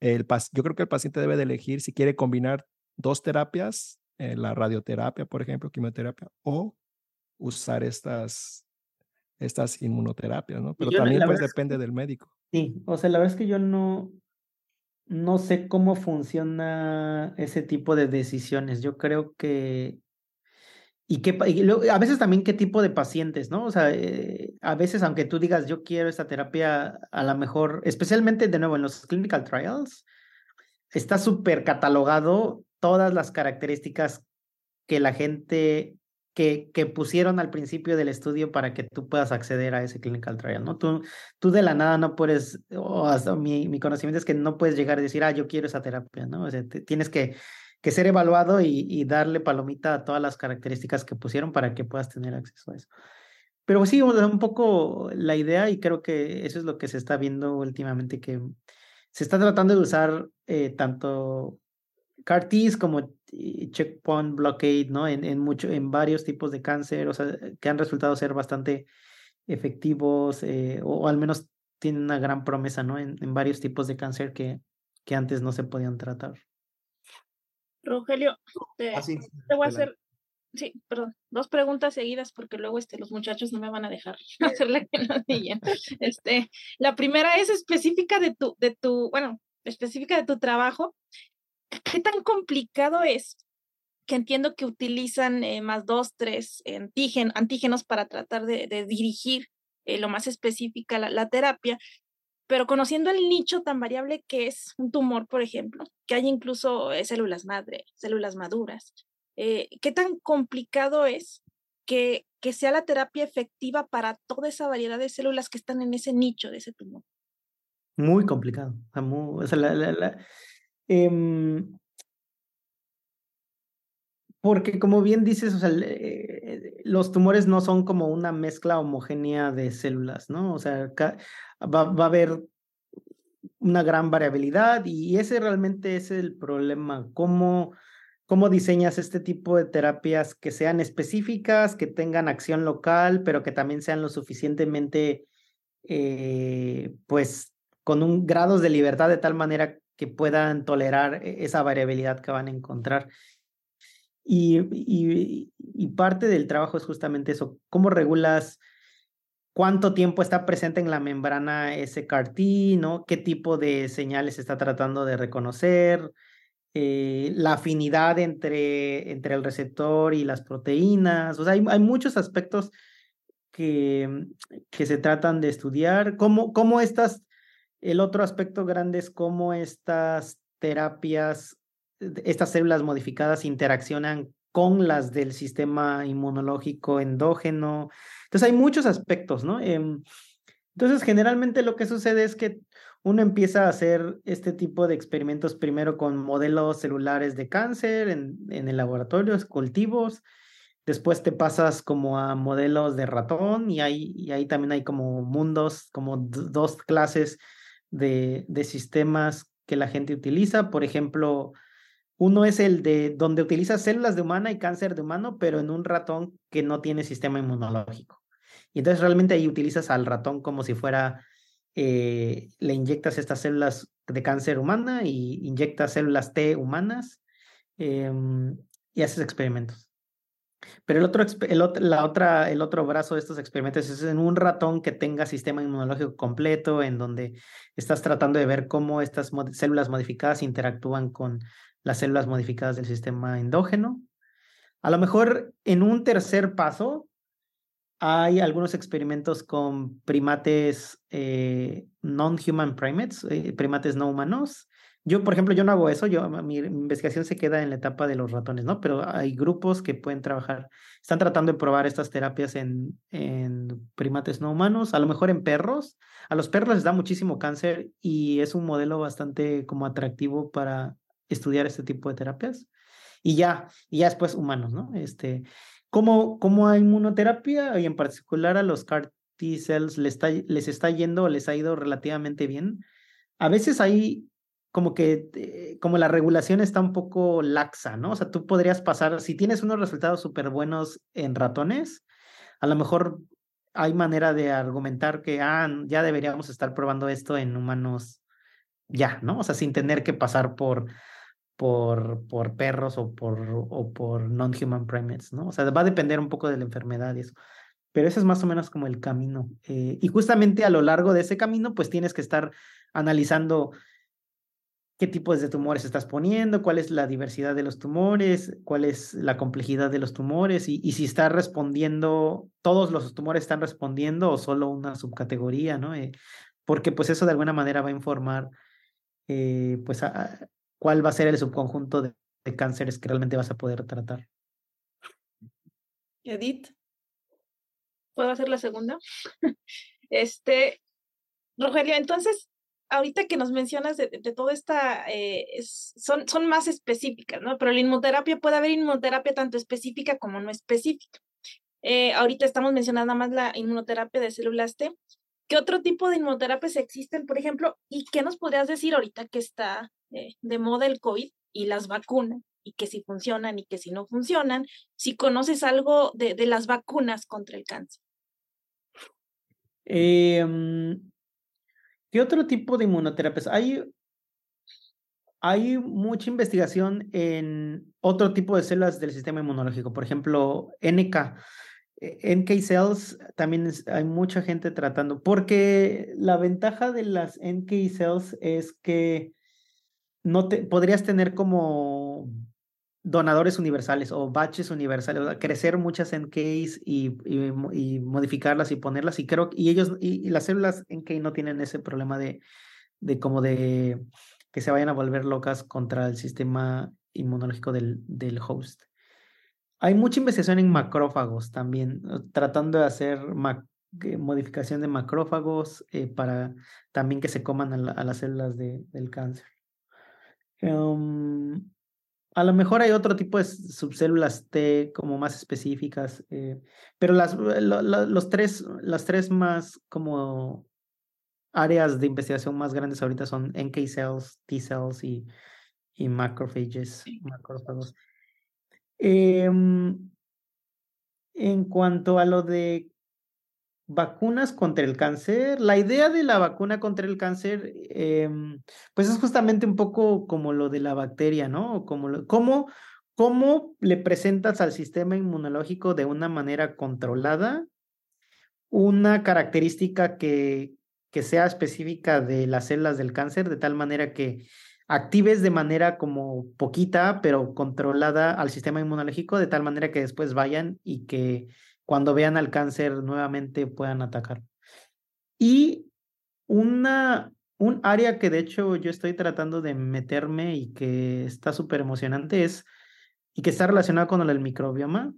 el, yo creo que el paciente debe de elegir si quiere combinar dos terapias, eh, la radioterapia, por ejemplo, quimioterapia, o usar estas estas inmunoterapias, ¿no? Pero también pues depende del médico. Sí, o sea, la verdad es que yo no, no sé cómo funciona ese tipo de decisiones. Yo creo que... Y, qué, a veces también qué tipo de pacientes, ¿no? O sea, eh, a veces aunque tú digas yo quiero esta terapia, a lo mejor, especialmente de nuevo en los clinical trials, está súper catalogado todas las características que la gente que, que, pusieron al principio del estudio para que tú puedas acceder a ese clinical trial, ¿no? Tú, tú de la nada no puedes, o hasta mi, mi, conocimiento es que no puedes llegar a decir, ah, yo quiero esa terapia, ¿no? O sea, tienes que, que ser evaluado y, darle palomita a todas las características que pusieron para que puedas tener acceso a eso. Pero sí, un poco la idea y creo que eso es lo que se está viendo últimamente, que se está tratando de usar eh, tanto CAR como checkpoint blockade, ¿no? En, en, en varios tipos de cáncer, o sea, que han resultado ser bastante efectivos eh, o, al menos tienen una gran promesa, ¿no? En, en varios tipos de cáncer que, que antes no se podían tratar. Rogelio, te, ah, te voy a hacer, sí, perdón, dos preguntas seguidas porque luego este, los muchachos no me van a dejar [LAUGHS] hacerle que no Este, la primera es específica de tu, de tu, bueno, específica de tu trabajo. ¿Qué tan complicado es? Que entiendo que utilizan eh, más dos, tres antígenos para tratar de, dirigir eh, lo más específica la, terapia, pero conociendo el nicho tan variable que es un tumor, por ejemplo, que hay incluso eh, células madre, células maduras, ¿qué tan complicado es que, que sea la terapia efectiva para toda esa variedad de células que están en ese nicho de ese tumor? Muy complicado. Em, porque como bien dices, eh, los tumores no son como una mezcla homogénea de células, ¿no? O sea, va, va, a haber una gran variabilidad y ese realmente es el problema. ¿Cómo, ¿Cómo diseñas este tipo de terapias que sean específicas, que tengan acción local, pero que también sean lo suficientemente, eh, pues, con un grados de libertad de tal manera que puedan tolerar e, esa variabilidad que van a encontrar. Y, y, y parte del trabajo es justamente eso, cómo regulas cuánto tiempo está presente en la membrana ese CAR-T, ¿no? ¿Qué tipo de señales está tratando de reconocer? Eh, la afinidad entre, entre el receptor y las proteínas. O sea, hay, hay muchos aspectos que, que se tratan de estudiar. ¿Cómo, cómo estas, el otro aspecto grande es cómo estas terapias, estas células modificadas interaccionan con las del sistema inmunológico endógeno. Entonces hay muchos aspectos, ¿no? Em, entonces, generalmente lo que sucede es que uno empieza a hacer este tipo de experimentos primero con modelos celulares de cáncer en, el laboratorio, cultivos. Después te pasas como a modelos de ratón y ahí, y ahí también hay como mundos, como dos clases de, de sistemas que la gente utiliza. Por ejemplo, uno es el de donde utiliza células de humana y cáncer de humano, pero en un ratón que no tiene sistema inmunológico. Y entonces realmente ahí utilizas al ratón como si fuera, eh, le inyectas estas células de cáncer humana y inyectas células T humanas em, y haces experimentos. Pero el otro, el, la otra, el otro brazo de estos experimentos es en un ratón que tenga sistema inmunológico completo, en donde estás tratando de ver cómo estas células modificadas interactúan con las células modificadas del sistema endógeno. A lo mejor en un tercer paso hay algunos experimentos con primates eh, non-human primates, eh, primates no humanos. Yo, por ejemplo, yo no hago eso, yo, mi, investigación se queda en la etapa de los ratones, ¿no? Pero hay grupos que pueden trabajar, están tratando de probar estas terapias en, en primates no humanos, a lo mejor en perros. A los perros les da muchísimo cáncer y es un modelo bastante como atractivo para estudiar este tipo de terapias. Y ya, y ya después humanos, ¿no? Este, como, como a inmunoterapia y en particular a los CAR T cells les está, les está yendo o les ha ido relativamente bien. A veces hay como que, eh, como la regulación está un poco laxa, ¿no? O sea, tú podrías pasar, si tienes unos resultados súper buenos en ratones, a lo mejor hay manera de argumentar que, ah, ya deberíamos estar probando esto en humanos ya, ¿no? O sea, sin tener que pasar por por, por perros o por, o por non-human primates, ¿no? O sea, va a depender un poco de la enfermedad y eso. Pero ese es más o menos como el camino. Eh, y justamente a lo largo de ese camino, pues tienes que estar analizando qué tipos de tumores estás poniendo, cuál es la diversidad de los tumores, cuál es la complejidad de los tumores y, y si está respondiendo, todos los tumores están respondiendo o solo una subcategoría, ¿no? Eh, porque pues eso de alguna manera va a informar eh, pues a, cuál va a ser el subconjunto de, cánceres que realmente vas a poder tratar. Edith, ¿puedo hacer la segunda? [LAUGHS] este, Rogelio, entonces, ahorita que nos mencionas de, de toda esta, eh, son, son más específicas, ¿no? Pero la inmunoterapia puede haber inmunoterapia tanto específica como no específica. Eh, ahorita estamos mencionando más la inmunoterapia de células T. ¿Qué otro tipo de inmunoterapias existen, por ejemplo? ¿Y qué nos podrías decir ahorita que está eh, de moda el COVID y las vacunas, y que si funcionan y que si no funcionan, si conoces algo de, las vacunas contra el cáncer. Em, ¿Qué otro tipo de inmunoterapias? Hay, hay mucha investigación en otro tipo de células del sistema inmunológico, por ejemplo, NK. NK cells también hay mucha gente tratando, porque la ventaja de las NK cells es que no te, podrías tener como donadores universales o batches universales, crecer muchas NKs y, y, modificarlas y ponerlas y creo y ellos y, las células NK no tienen ese problema de, de como de que se vayan a volver locas contra el sistema inmunológico del, del host. Hay mucha investigación en macrófagos también, tratando de hacer modificación de macrófagos eh, para también que se coman a, a las células de, del cáncer. Em, a lo mejor hay otro tipo de subcélulas T como más específicas, eh, pero las, los tres, las tres más como áreas de investigación más grandes ahorita son NK cells, T cells y, y macrophages, macrófagos. Em, en cuanto a lo de vacunas contra el cáncer. La idea de la vacuna contra el cáncer, em, pues es justamente un poco como lo de la bacteria, ¿no? Como lo, cómo, cómo le presentas al sistema inmunológico de una manera controlada una característica que, que sea específica de las células del cáncer, de tal manera que actives de manera como poquita, pero controlada al sistema inmunológico, de tal manera que después vayan y que cuando vean al cáncer nuevamente puedan atacar. Y una, un área que de hecho yo estoy tratando de meterme y que está súper emocionante es, y que está relacionado con el microbioma,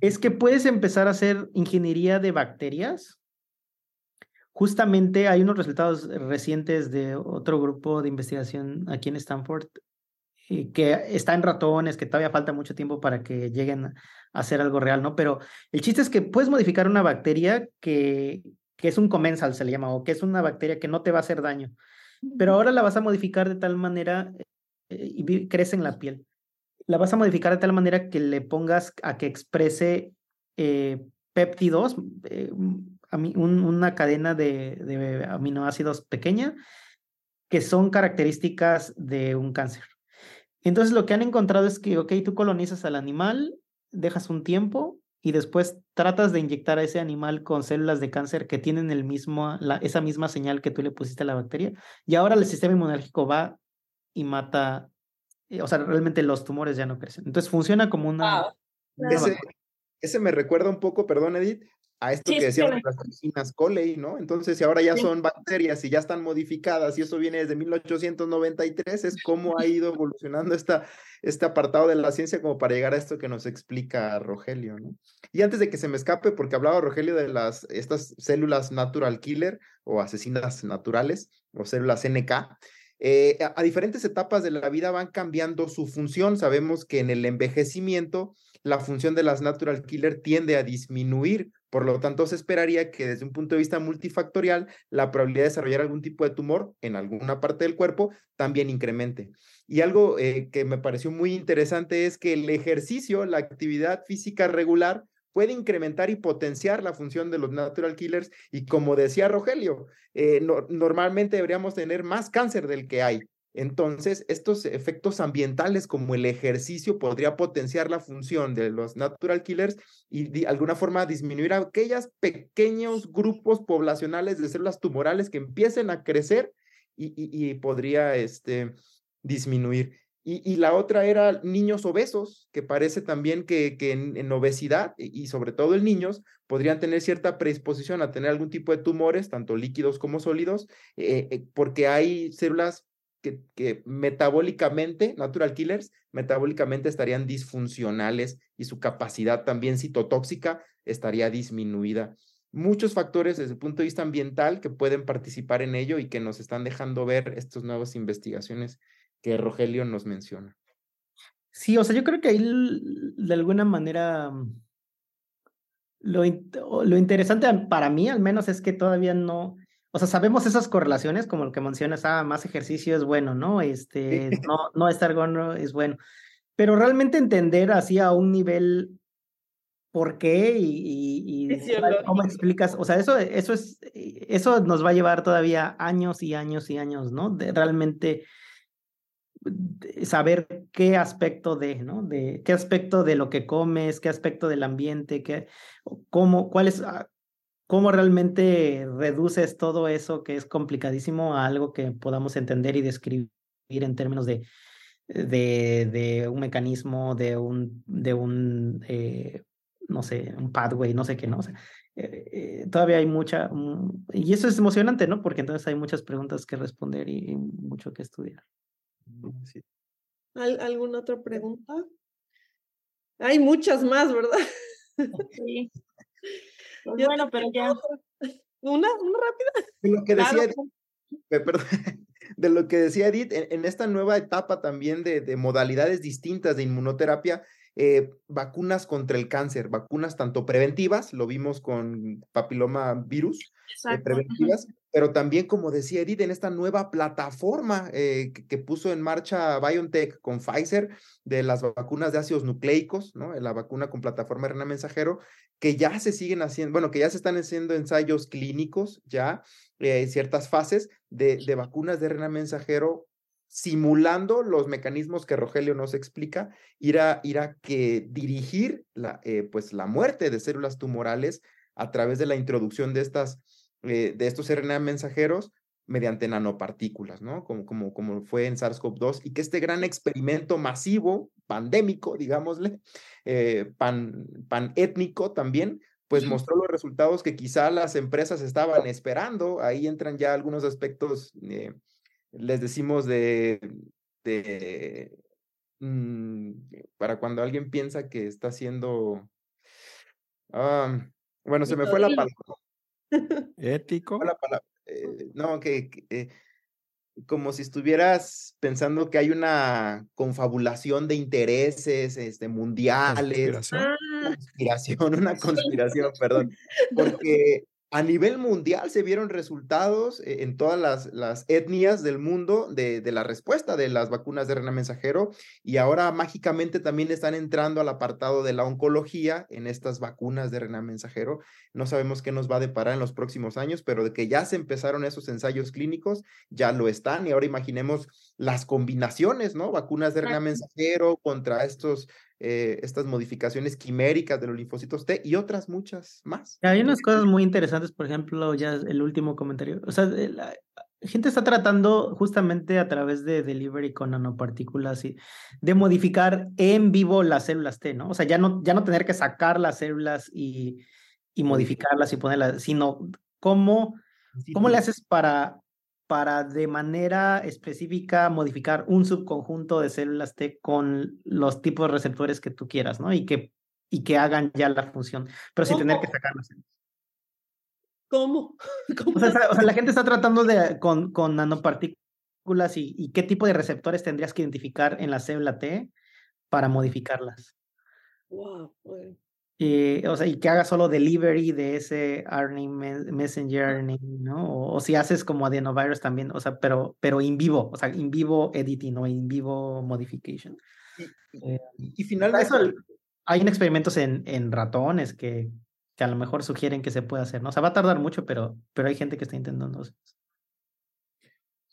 es que puedes empezar a hacer ingeniería de bacterias. Justamente hay unos resultados recientes de otro grupo de investigación aquí en Stanford eh, que está en ratones, que todavía falta mucho tiempo para que lleguen a hacer algo real, ¿no? Pero el chiste es que puedes modificar una bacteria que, que es un comensal, se le llama, o que es una bacteria que no te va a hacer daño, pero ahora la vas a modificar de tal manera eh, y crece en la piel la vas a modificar de tal manera que le pongas a que exprese eh, péptidos, eh, una cadena de, aminoácidos pequeña, que son características de un cáncer. Entonces lo que han encontrado es que, ok, tú colonizas al animal, dejas un tiempo y después tratas de inyectar a ese animal con células de cáncer que tienen el mismo, esa misma señal que tú le pusiste a la bacteria. Y ahora el sistema inmunológico va y mata eh, o sea, realmente los tumores ya no crecen. Entonces funciona como una... ese, me recuerda un poco, perdón Edith, a esto que decíamos las toxinas Coley, ¿no? Entonces, si ahora ya son bacterias y ya están modificadas y eso viene desde 1893, es cómo ha ido evolucionando esta, este apartado de la ciencia como para llegar a esto que nos explica Rogelio, ¿no? Y antes de que se me escape, porque hablaba Rogelio de las, estas células natural killer o asesinas naturales o células NK, eh, a, diferentes etapas de la vida van cambiando su función. Sabemos que en el envejecimiento la función de las natural killer tiende a disminuir, por lo tanto se esperaría que desde un punto de vista multifactorial la probabilidad de desarrollar algún tipo de tumor en alguna parte del cuerpo también incremente. Y algo eh, que me pareció muy interesante es que el ejercicio, la actividad física regular, puede incrementar y potenciar la función de los natural killers y como decía Rogelio, eh, normalmente deberíamos tener más cáncer del que hay. Entonces, estos efectos ambientales como el ejercicio podría potenciar la función de los natural killers y de alguna forma disminuir aquellos pequeños grupos poblacionales de células tumorales que empiecen a crecer y, y podría este, disminuir. Y, la otra era niños obesos, que parece también que, que en, obesidad y sobre todo en niños podrían tener cierta predisposición a tener algún tipo de tumores, tanto líquidos como sólidos, eh, eh, porque hay células que, metabólicamente, natural killers, metabólicamente estarían disfuncionales y su capacidad también citotóxica estaría disminuida muchos factores desde el punto de vista ambiental que pueden participar en ello y que nos están dejando ver estas nuevas investigaciones que Rogelio nos menciona. Sí, o sea, yo creo que ahí de alguna manera mm, lo, lo interesante para mí al menos es que todavía no, o sea, sabemos esas correlaciones como lo que mencionas, ah, más ejercicio es bueno, ¿no? Este, no, [LAUGHS] no estar gordo es bueno, pero realmente entender así a un nivel por qué y, y, cómo explicas, o sea, eso, eso es, eso nos va a llevar todavía años y años y años, ¿no? De realmente saber qué aspecto de, ¿no? De qué aspecto de lo que comes, qué aspecto del ambiente, qué, cómo, cuál es, ah, cómo realmente reduces todo eso que es complicadísimo a algo que podamos entender y describir en términos de, de, de un mecanismo, de un, de un eh, no sé, un pathway, no sé qué, no. sé eh, eh, todavía hay mucha, mm, y eso es emocionante, ¿no? Porque entonces hay muchas preguntas que responder y mucho que estudiar. ¿Alguna otra pregunta? Hay muchas más, ¿verdad? Sí. [LAUGHS] Pues bueno, pero ya. [LAUGHS] Una, una rápida. De lo que decía, Edith, [LAUGHS] de lo que decía Edith, en, esta nueva etapa también de, de, modalidades distintas de inmunoterapia, eh, vacunas contra el cáncer, vacunas tanto preventivas, lo vimos con papiloma virus, eh, preventivas, pero también, como decía Edith, en esta nueva plataforma eh, que, puso en marcha BioNTech con Pfizer de las vacunas de ácidos nucleicos, ¿no? La vacuna con plataforma RNA mensajero, que ya se siguen haciendo, bueno, que ya se están haciendo ensayos clínicos, ya en ciertas fases de, de vacunas de RNA mensajero simulando los mecanismos que Rogelio nos explica, ir a, ir a que dirigir la, eh, pues la muerte de células tumorales a través de la introducción de, estas, eh, de estos RNA mensajeros mediante nanopartículas, ¿no? Como, como, como fue en SARS-CoV-2, y que este gran experimento masivo, pandémico, digámosle, eh, pan, étnico también, pues mostró los resultados que quizá las empresas estaban esperando. Ahí entran ya algunos aspectos les decimos de, mm, para cuando alguien piensa que está haciendo, ah, bueno, se me fue la palabra. Ético. Eh, no, que, eh, como si estuvieras pensando que hay una confabulación de intereses este, mundiales. Conspiración. Conspiración, una conspiración, [LAUGHS] perdón. [LAUGHS] Porque a nivel mundial se vieron resultados eh, en todas las, etnias del mundo de, la respuesta de las vacunas de RNA mensajero y ahora mágicamente también están entrando al apartado de la oncología en estas vacunas de RNA mensajero. No sabemos qué nos va a deparar en los próximos años, pero de que ya se empezaron esos ensayos clínicos, ya lo están y ahora imaginemos las combinaciones, ¿no? Vacunas de RNA mensajero contra estos eh, estas modificaciones quiméricas de los linfocitos T y otras muchas más. Hay unas cosas muy interesantes, por ejemplo, ya el último comentario. O sea, la gente está tratando justamente a través de delivery con nanopartículas y de modificar en vivo las células T, ¿no? O sea, ya no, ya no tener que sacar las células y, y modificarlas y ponerlas, sino cómo, cómo le haces para para de manera específica modificar un subconjunto de células T con los tipos de receptores que tú quieras, ¿no? Y que, y que hagan ya la función, pero sin tener que sacarlas. ¿Cómo? [LAUGHS] O, sea, la gente está tratando de, con, con nanopartículas y, y, qué tipo de receptores tendrías que identificar en la célula T para modificarlas. Wow, y, o sea, y que haga solo delivery de ese RNA messenger ¿no? O, si haces como adenovirus también, o sea, pero, pero in vivo, o sea, in vivo editing o in vivo modification. Y, eh, finalmente... hay experimentos en, en ratones que, que a lo mejor sugieren que se puede hacer, ¿no? O sea, va a tardar mucho, pero, pero hay gente que está intentando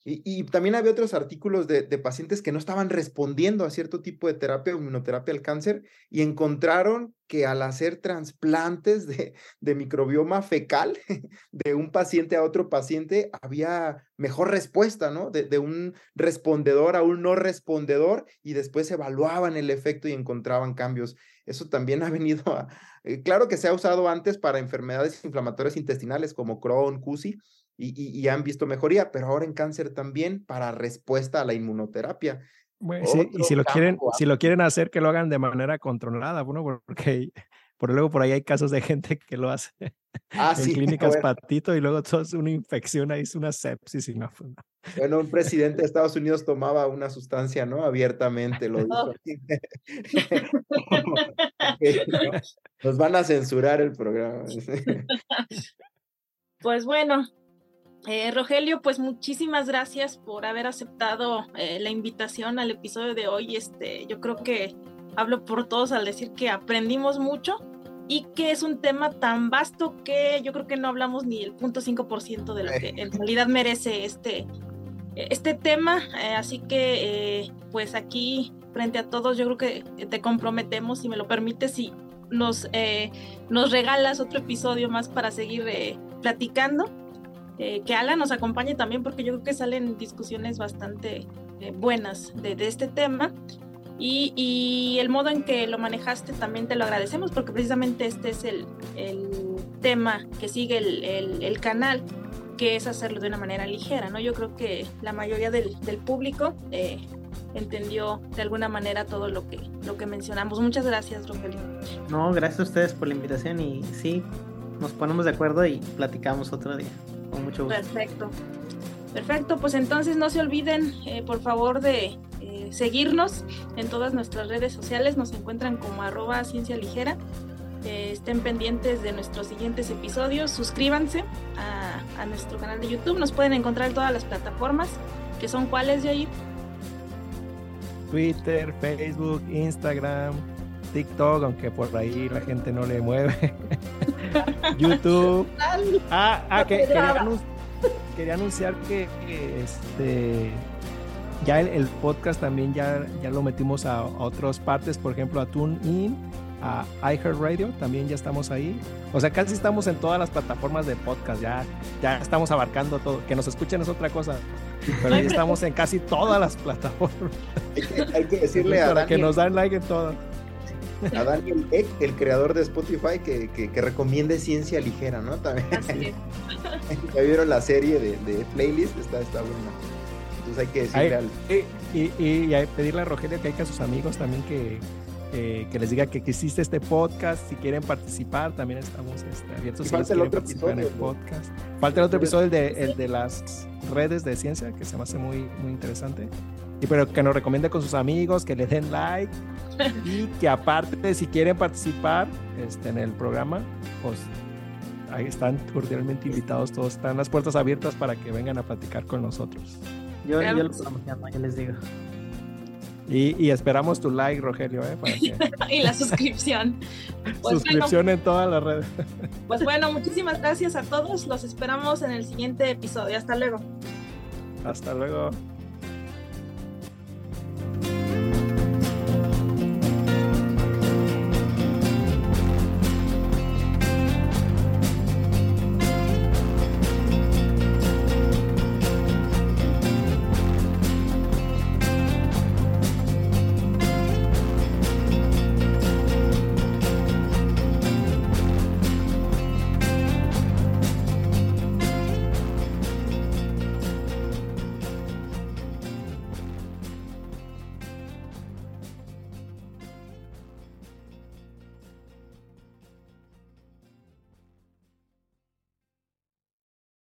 Y, también había otros artículos de, pacientes que no estaban respondiendo a cierto tipo de terapia o inmunoterapia al cáncer y encontraron que al hacer trasplantes de, microbioma fecal [LAUGHS] de un paciente a otro paciente había mejor respuesta, ¿no? De, un respondedor a un no respondedor y después evaluaban el efecto y encontraban cambios. Eso también ha venido a... Eh, claro que se ha usado antes para enfermedades inflamatorias intestinales como Crohn, CUSI, y, han visto mejoría, pero ahora en cáncer también para respuesta a la inmunoterapia. y si lo, quieren, si lo quieren hacer, que lo hagan de manera controlada, bueno, porque por luego por ahí hay casos de gente que lo hace ah, [LAUGHS] en [LAUGHS] clínicas patito y luego todo es una infección, ahí es una sepsis y no. Pues, bueno, un presidente de [LAUGHS] Estados Unidos tomaba una sustancia, ¿no? Abiertamente, lo dijo. Nos van a censurar el programa. Pues bueno, eh, Rogelio, pues muchísimas gracias por haber aceptado eh, la invitación al episodio de hoy. Este, yo creo que hablo por todos al decir que aprendimos mucho y que es un tema tan vasto que yo creo que no hablamos ni el punto 5% de lo que en realidad merece este, este tema. Eh, así que, pues aquí, frente a todos, yo creo que te comprometemos, si me lo permites, y nos, nos regalas otro episodio más para seguir platicando. Eh, que Alan nos acompañe también porque yo creo que salen discusiones bastante eh, buenas de, este tema. Y, el modo en que lo manejaste también te lo agradecemos porque precisamente este es el, tema que sigue el, canal, que es hacerlo de una manera ligera, ¿no? Yo creo que la mayoría del, público eh, entendió de alguna manera todo lo que, lo que mencionamos. Muchas gracias, Rogelio. No, gracias a ustedes por la invitación y sí, nos ponemos de acuerdo y platicamos otro día. Con mucho gusto. Perfecto. Perfecto, pues entonces no se olviden, eh, por favor, de eh, seguirnos en todas nuestras redes sociales. Nos encuentran como arroba ciencia ligera. Eh, estén pendientes de nuestros siguientes episodios. Suscríbanse a, a, nuestro canal de YouTube. Nos pueden encontrar en todas las plataformas, que son cuáles, Jair. Twitter, Facebook, Instagram, TikTok, aunque por ahí la gente no le mueve. [LAUGHS] YouTube. Ah, ah que, quería, anun quería, anunciar que, que este ya el, el, podcast también ya, ya lo metimos a, a otras partes, por ejemplo a TuneIn, a iHeartRadio, también ya estamos ahí. O sea, casi estamos en todas las plataformas de podcast, ya, ya estamos abarcando todo. Que nos escuchen es otra cosa, pero ya [LAUGHS] estamos en casi todas las plataformas. Hay que, hay que decirle a Para Daniel, que nos dan like en todas. A Daniel Eck, el creador de Spotify, que, que, que recomiende ciencia ligera, ¿no? También. Así es. [LAUGHS] ya vieron la serie de, de playlist, está, está buena. Entonces hay que decirle al. Y, y, y a pedirle a Rogelio que hay que a sus amigos también que, eh, que les diga que, existe este podcast. Si quieren participar, también estamos este, abiertos. Y si falta el otro participar en el episodio, ¿no? podcast. Falta el otro episodio, el de, el de las redes de ciencia, que se me hace muy, muy interesante. Y pero que nos recomiende con sus amigos, que le den like y que aparte, si quieren participar este, en el programa, pues ahí están cordialmente invitados todos. Están las puertas abiertas para que vengan a platicar con nosotros. Yo, Claro yo ya les digo. Y, y esperamos tu like, Rogelio, ¿eh? para que [LAUGHS] y la suscripción. Pues suscripción bueno, en todas las redes. [LAUGHS] pues bueno, muchísimas gracias a todos. Los esperamos en el siguiente episodio. Hasta luego. Hasta luego.